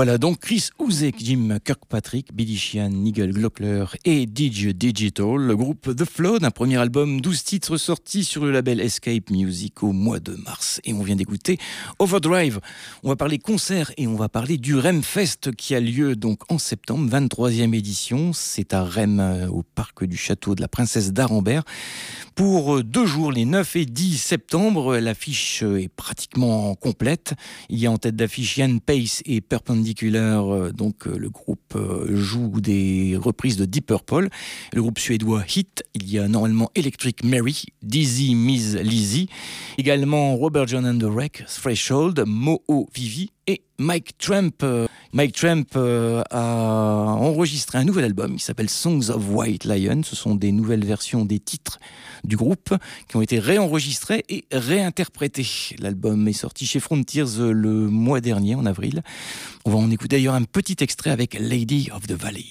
Voilà donc Chris Ouzek, Jim Kirkpatrick, Billy Sheehan, Nigel Glockler et DJ Digital, le groupe The Flood, un premier album 12 titres sorti sur le label Escape Music au mois de mars. Et on vient d'écouter Overdrive. On va parler concert et on va parler du Rem Fest qui a lieu donc en septembre, 23e édition. C'est à Rem, euh, au parc du château de la princesse d'Arambert. Pour euh, deux jours, les 9 et 10 septembre, l'affiche euh, est pratiquement complète. Il y a en tête d'affiche Yann Pace et Perpendicular euh, donc euh, le groupe euh, joue des reprises de Deep Purple. Le groupe suédois Hit, il y a normalement Electric Mary, Dizzy Miss Lizzy, également Robert John and the Wreck, Threshold, Moho Vivi et Mike Trump. Mike Tramp euh, a enregistré un nouvel album qui s'appelle Songs of White Lion. Ce sont des nouvelles versions des titres du groupe qui ont été réenregistrés et réinterprétés. L'album est sorti chez Frontiers euh, le mois dernier, en avril. On va en écouter d'ailleurs un petit extrait avec Lady of the Valley.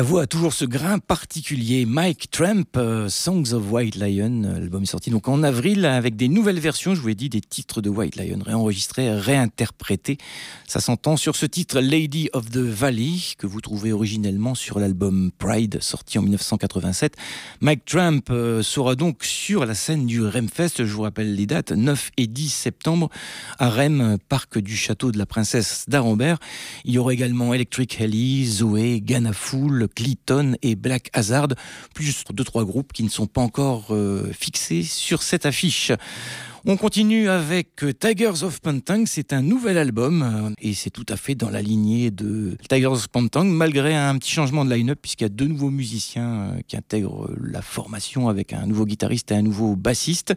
La voix a toujours ce grain particulier. Mike Tramp, euh, Songs of White Lion, euh, l'album est sorti donc en avril avec des nouvelles versions, je vous ai dit, des titres de White Lion, réenregistrés, réinterprétés. Ça s'entend sur ce titre Lady of the Valley, que vous trouvez originellement sur l'album Pride, sorti en 1987. Mike Tramp euh, sera donc sur la scène du Remfest, je vous rappelle les dates, 9 et 10 septembre, à Rem, parc du château de la princesse d'Arambert. Il y aura également Electric Helly, Zoé, Ganafool, Clayton et Black Hazard, plus deux trois groupes qui ne sont pas encore euh, fixés sur cette affiche. On continue avec Tigers of Pantang, c'est un nouvel album euh, et c'est tout à fait dans la lignée de Tigers of Pantang malgré un petit changement de line-up puisqu'il y a deux nouveaux musiciens euh, qui intègrent la formation avec un nouveau guitariste et un nouveau bassiste.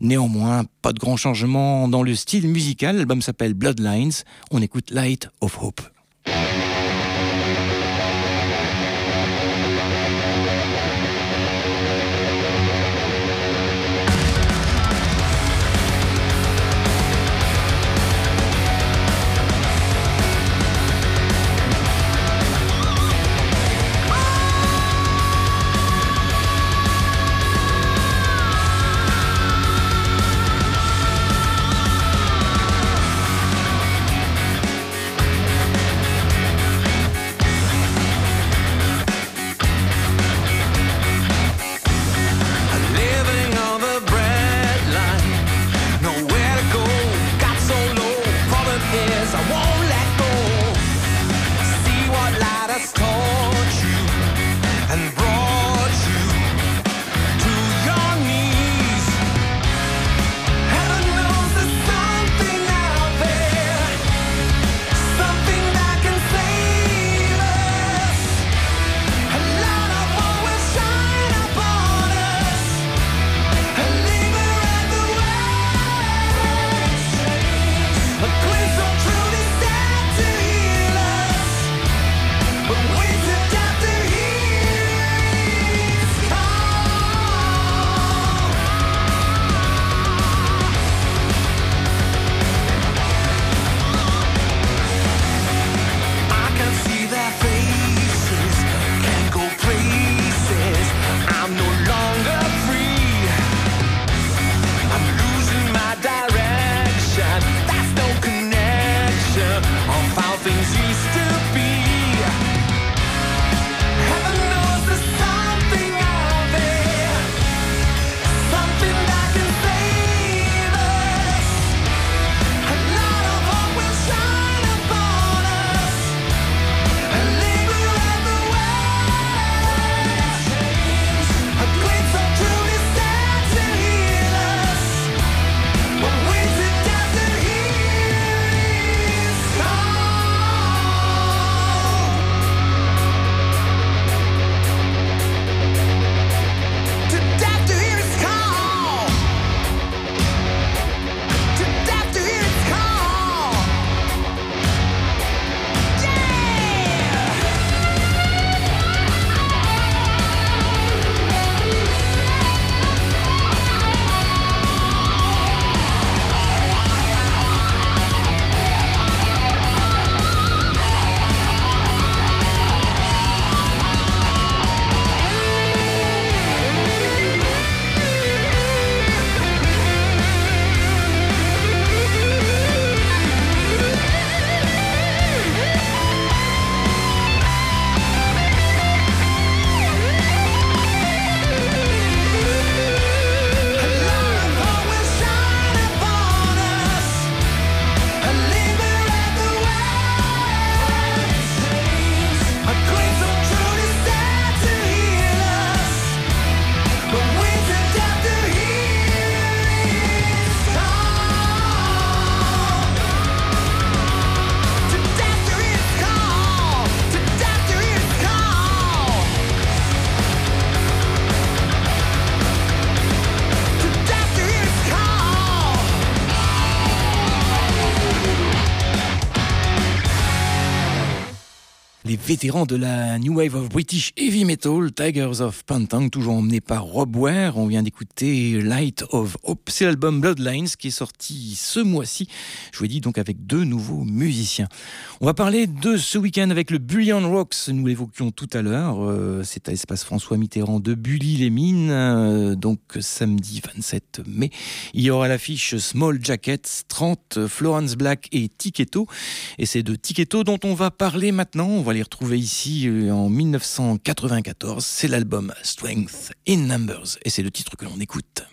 Néanmoins, pas de grand changement dans le style musical. L'album s'appelle Bloodlines. On écoute Light of Hope. Les vétérans de la New Wave of British Heavy Metal, Tigers of Pantang, toujours emmenés par Rob Ware. On vient d'écouter Light of Hope, c'est l'album Bloodlines qui est sorti ce mois-ci. Je vous ai dit donc avec deux nouveaux musiciens. On va parler de ce week-end avec le Bullion Rocks. Nous l'évoquions tout à l'heure. Euh, c'est à l'espace François Mitterrand de Bully-les-Mines. Euh, donc samedi 27 mai. Il y aura l'affiche Small Jackets, 30, Florence Black et Tiketo. Et c'est de Tiketo dont on va parler maintenant. On va les retrouver ici euh, en 1994. C'est l'album Strength in Numbers. Et c'est le titre que l'on écoute.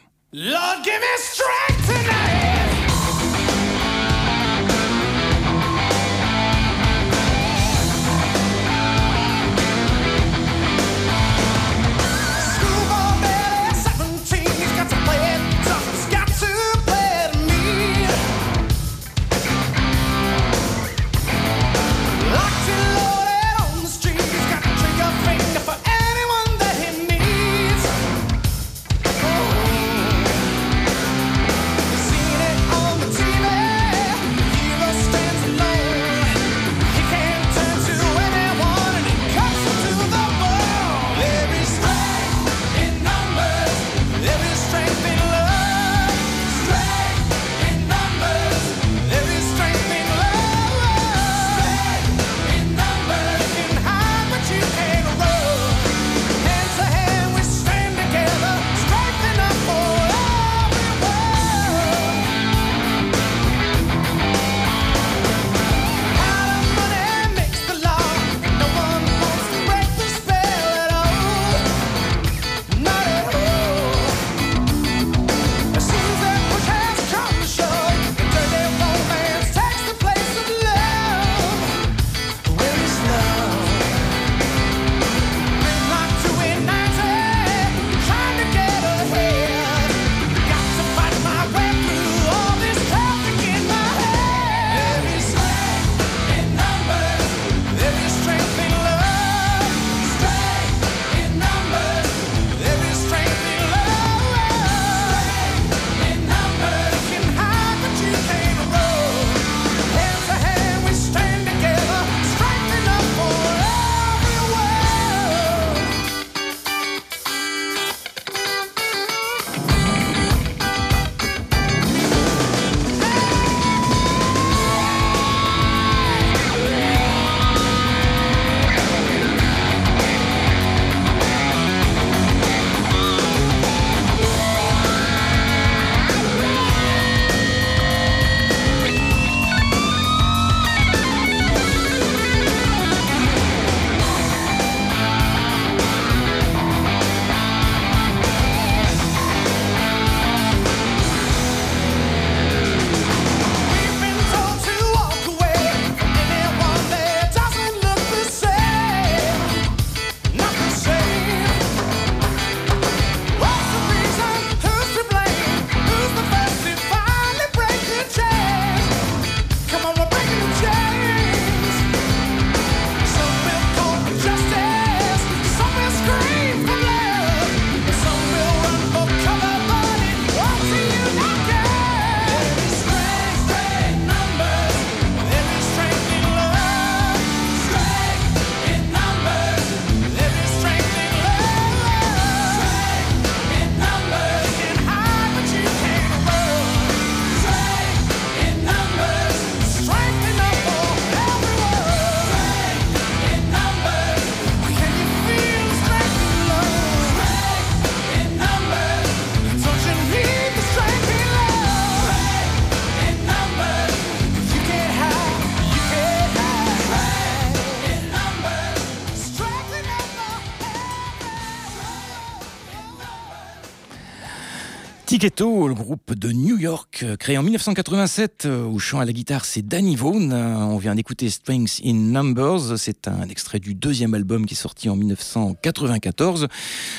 Tiketo, le groupe de New York, euh, créé en 1987, au chant à la guitare, c'est Danny Vaughan. Euh, on vient d'écouter Strings in Numbers. C'est un extrait du deuxième album qui est sorti en 1994.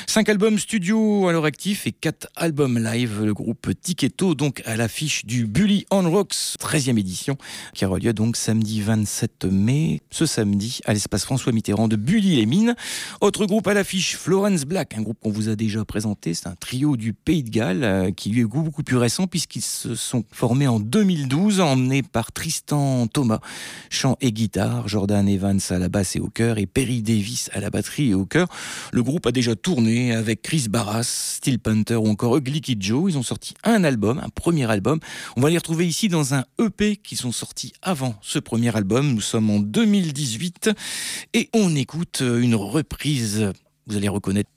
Cinq albums studio à leur actif et quatre albums live. Le groupe Tiqueto, donc à l'affiche du Bully on Rocks, 13e édition, qui aura lieu donc samedi 27 mai, ce samedi, à l'espace François Mitterrand de Bully-les-Mines. Autre groupe à l'affiche, Florence Black, un groupe qu'on vous a déjà présenté. C'est un trio du Pays de Galles euh, qui lui est beaucoup plus récent puisque qui se sont formés en 2012, emmenés par Tristan Thomas, chant et guitare, Jordan Evans à la basse et au cœur, et Perry Davis à la batterie et au cœur. Le groupe a déjà tourné avec Chris Barras, Steel Panther ou encore Ugly Kid Joe. Ils ont sorti un album, un premier album. On va les retrouver ici dans un EP qui sont sortis avant ce premier album. Nous sommes en 2018 et on écoute une reprise. Vous allez reconnaître.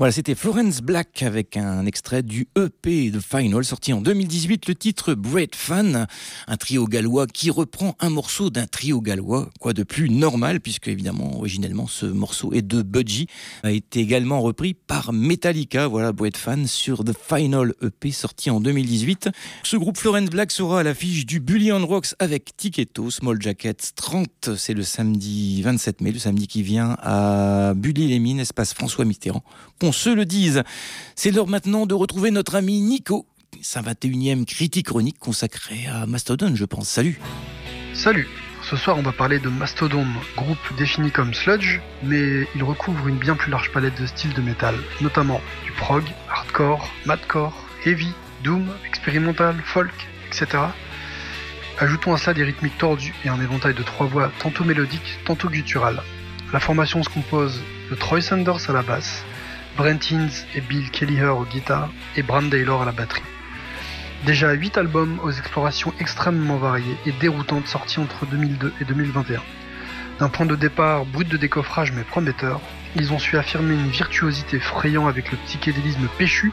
Voilà, c'était Florence Black avec un extrait du EP The Final sorti en 2018, le titre Bread Fan, un trio gallois qui reprend un morceau d'un trio gallois, quoi de plus normal puisque évidemment originellement ce morceau est de Budgie, a été également repris par Metallica, voilà Bread Fan sur The Final EP sorti en 2018. Ce groupe Florence Black sera à l'affiche du Bully on Rocks avec Ticketo, Small Jackets 30, c'est le samedi 27 mai, le samedi qui vient à Bully-les-Mines, espace François Mitterrand. Qu'on se le dise. C'est l'heure maintenant de retrouver notre ami Nico, sa 21e critique chronique consacrée à Mastodon, je pense. Salut Salut Ce soir, on va parler de Mastodon, groupe défini comme sludge, mais il recouvre une bien plus large palette de styles de métal, notamment du prog, hardcore, madcore, heavy, doom, expérimental, folk, etc. Ajoutons à cela des rythmiques tordus et un éventail de trois voix tantôt mélodiques, tantôt gutturales. La formation se compose de Troy Sanders à la basse, Brent Hinds et Bill Kelliher aux guitares et Bram Taylor à la batterie. Déjà 8 albums aux explorations extrêmement variées et déroutantes sortis entre 2002 et 2021. D'un point de départ brut de décoffrage mais prometteur, ils ont su affirmer une virtuosité frayant avec le psychédélisme péchu.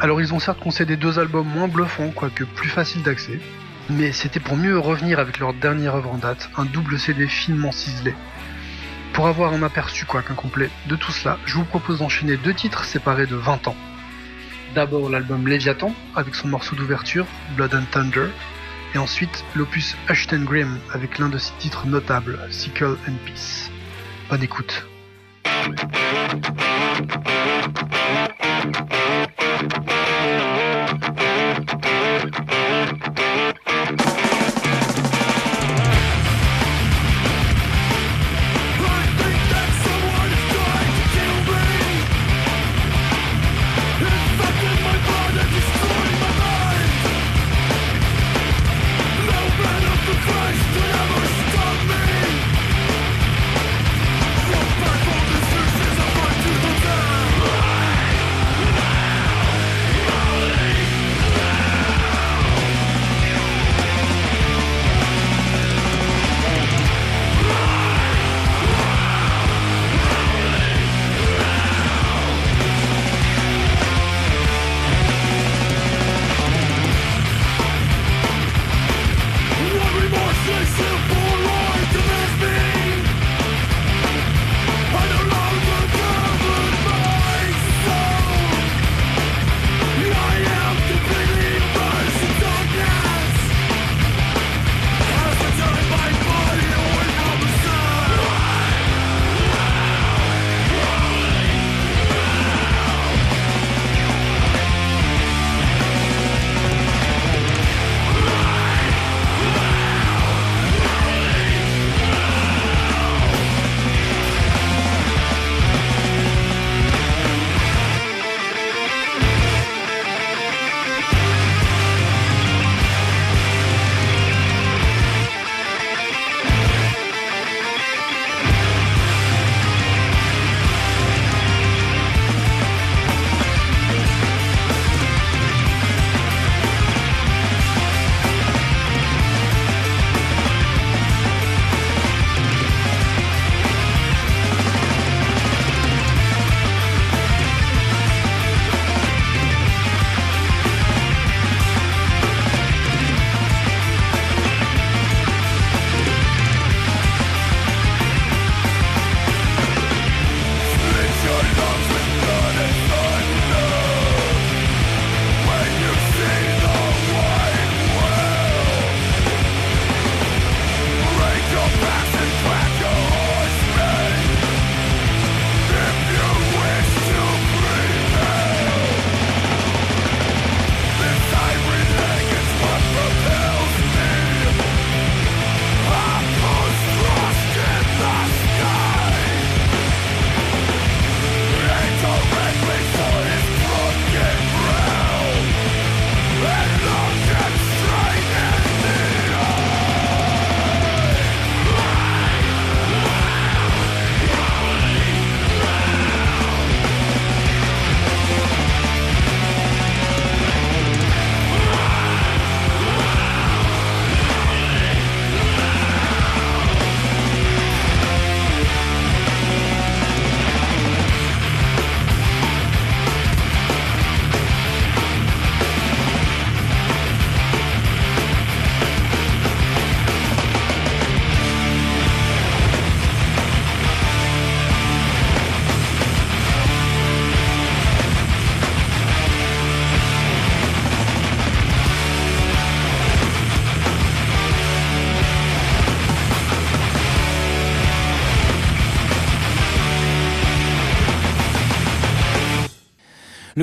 Alors ils ont certes concédé deux albums moins bluffants, quoique plus faciles d'accès, mais c'était pour mieux revenir avec leur dernière œuvre en date, un double CD finement ciselé. Pour avoir un aperçu, quoique incomplet, de tout cela, je vous propose d'enchaîner deux titres séparés de 20 ans. D'abord l'album Léviathan, avec son morceau d'ouverture, Blood and Thunder, et ensuite l'opus Ashton Grim, avec l'un de ses titres notables, Sickle and Peace. Bonne écoute.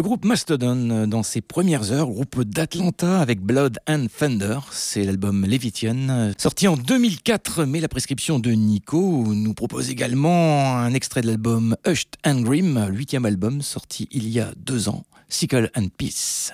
Le groupe Mastodon, euh, dans ses premières heures, groupe d'Atlanta avec Blood and Thunder, c'est l'album Levitian, euh, sorti en 2004, mais la prescription de Nico nous propose également un extrait de l'album Hushed and Grim, huitième album sorti il y a deux ans, Sickle and Peace.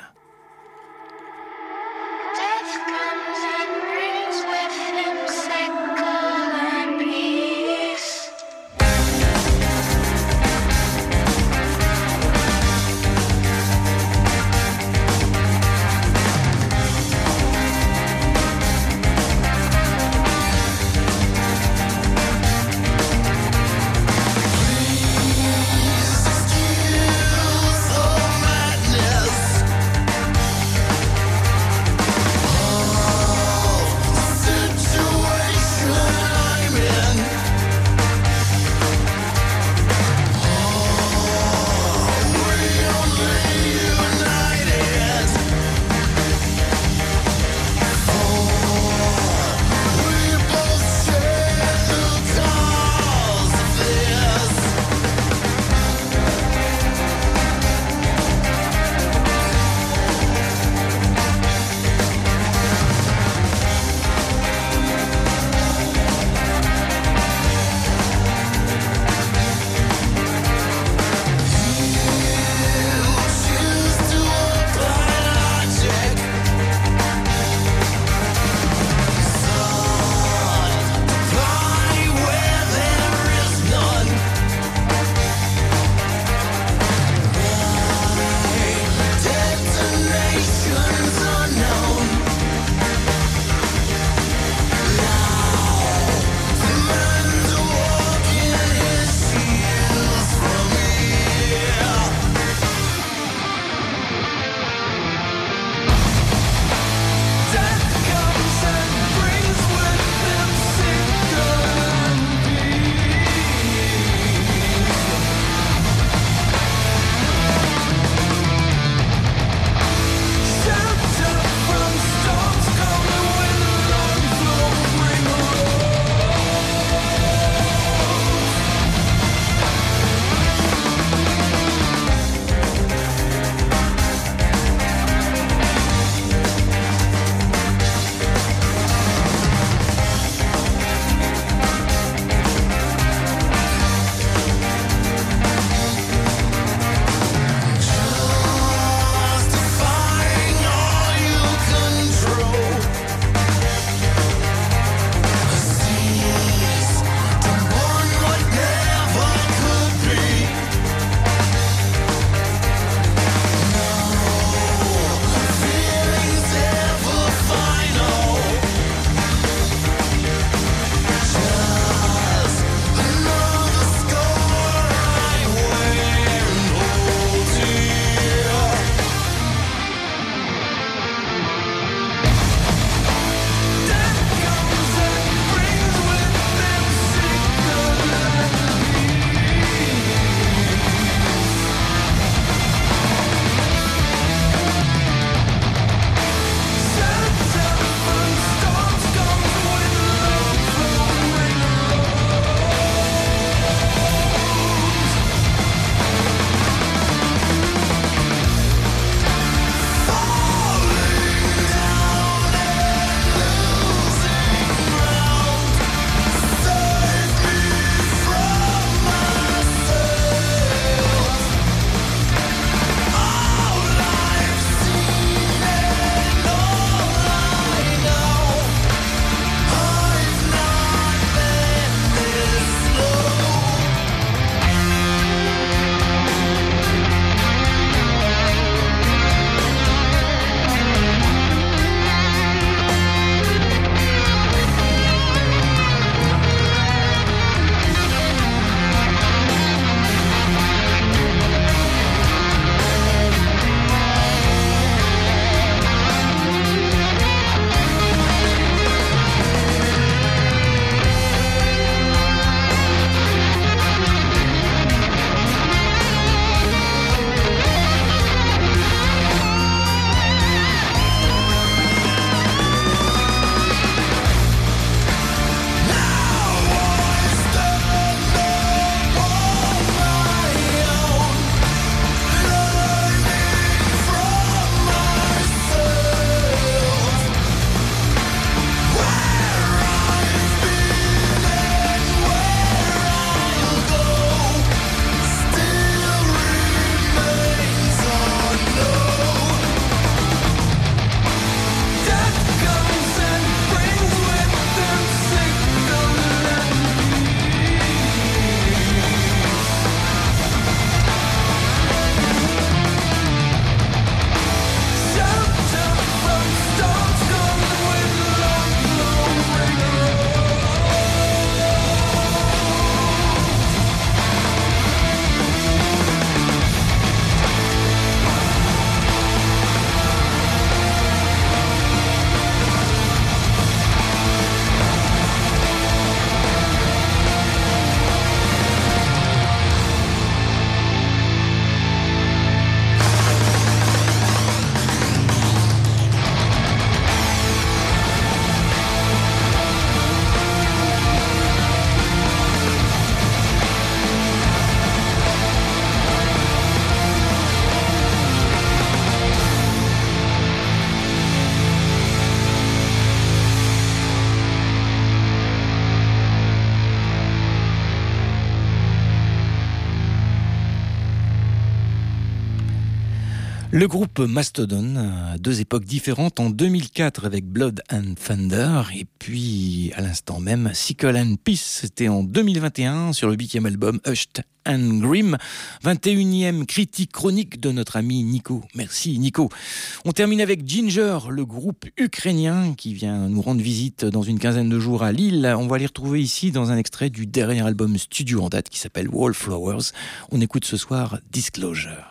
Le groupe Mastodon, à deux époques différentes, en 2004 avec Blood and Thunder, et puis à l'instant même Sickle and Peace, c'était en 2021 sur le huitième album Hushed and Grim, 21e critique chronique de notre ami Nico. Merci Nico. On termine avec Ginger, le groupe ukrainien qui vient nous rendre visite dans une quinzaine de jours à Lille. On va les retrouver ici dans un extrait du dernier album studio en date qui s'appelle Wallflowers. On écoute ce soir Disclosure.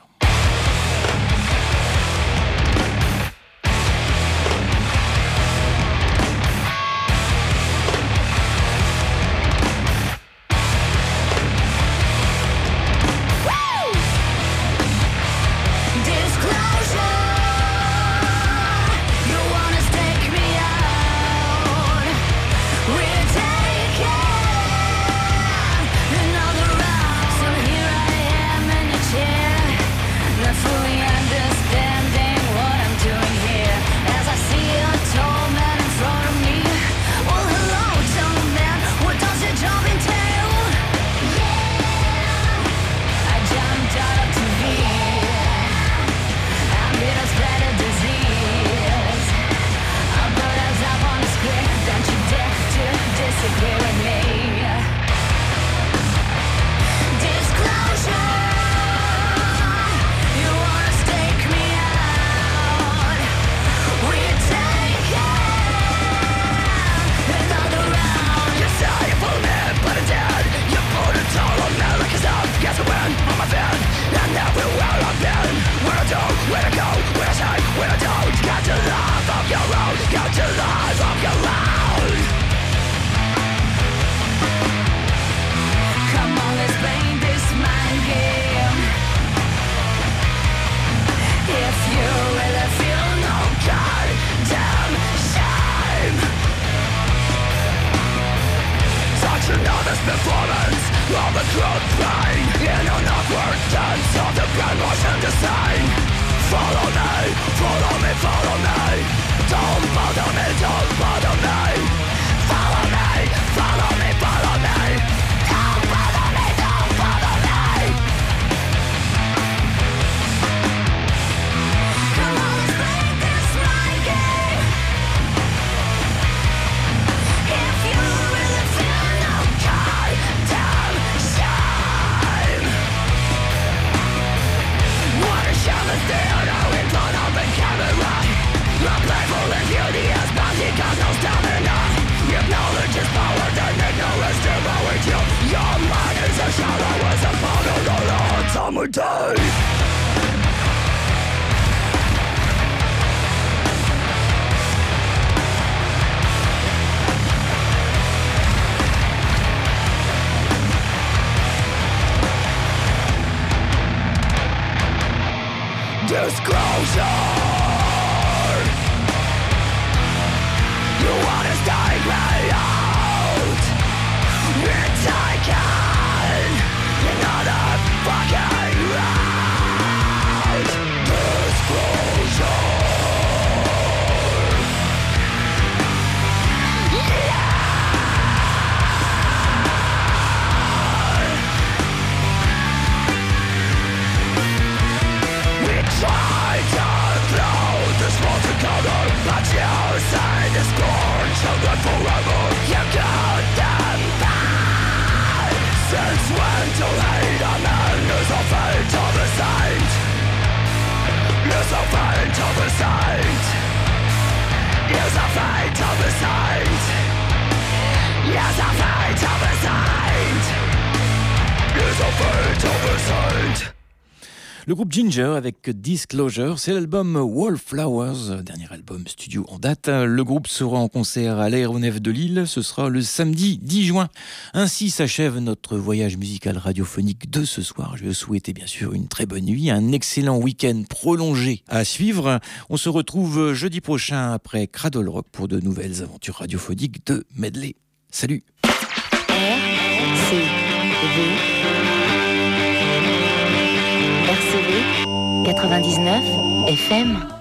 Groupe Ginger avec Disclosure, c'est l'album Wallflowers, dernier album studio en date. Le groupe sera en concert à l'Aéronef de Lille, ce sera le samedi 10 juin. Ainsi s'achève notre voyage musical radiophonique de ce soir. Je vais vous souhaiter bien sûr une très bonne nuit, un excellent week-end prolongé à suivre. On se retrouve jeudi prochain après Cradle Rock pour de nouvelles aventures radiophoniques de Medley. Salut RCV 99 FM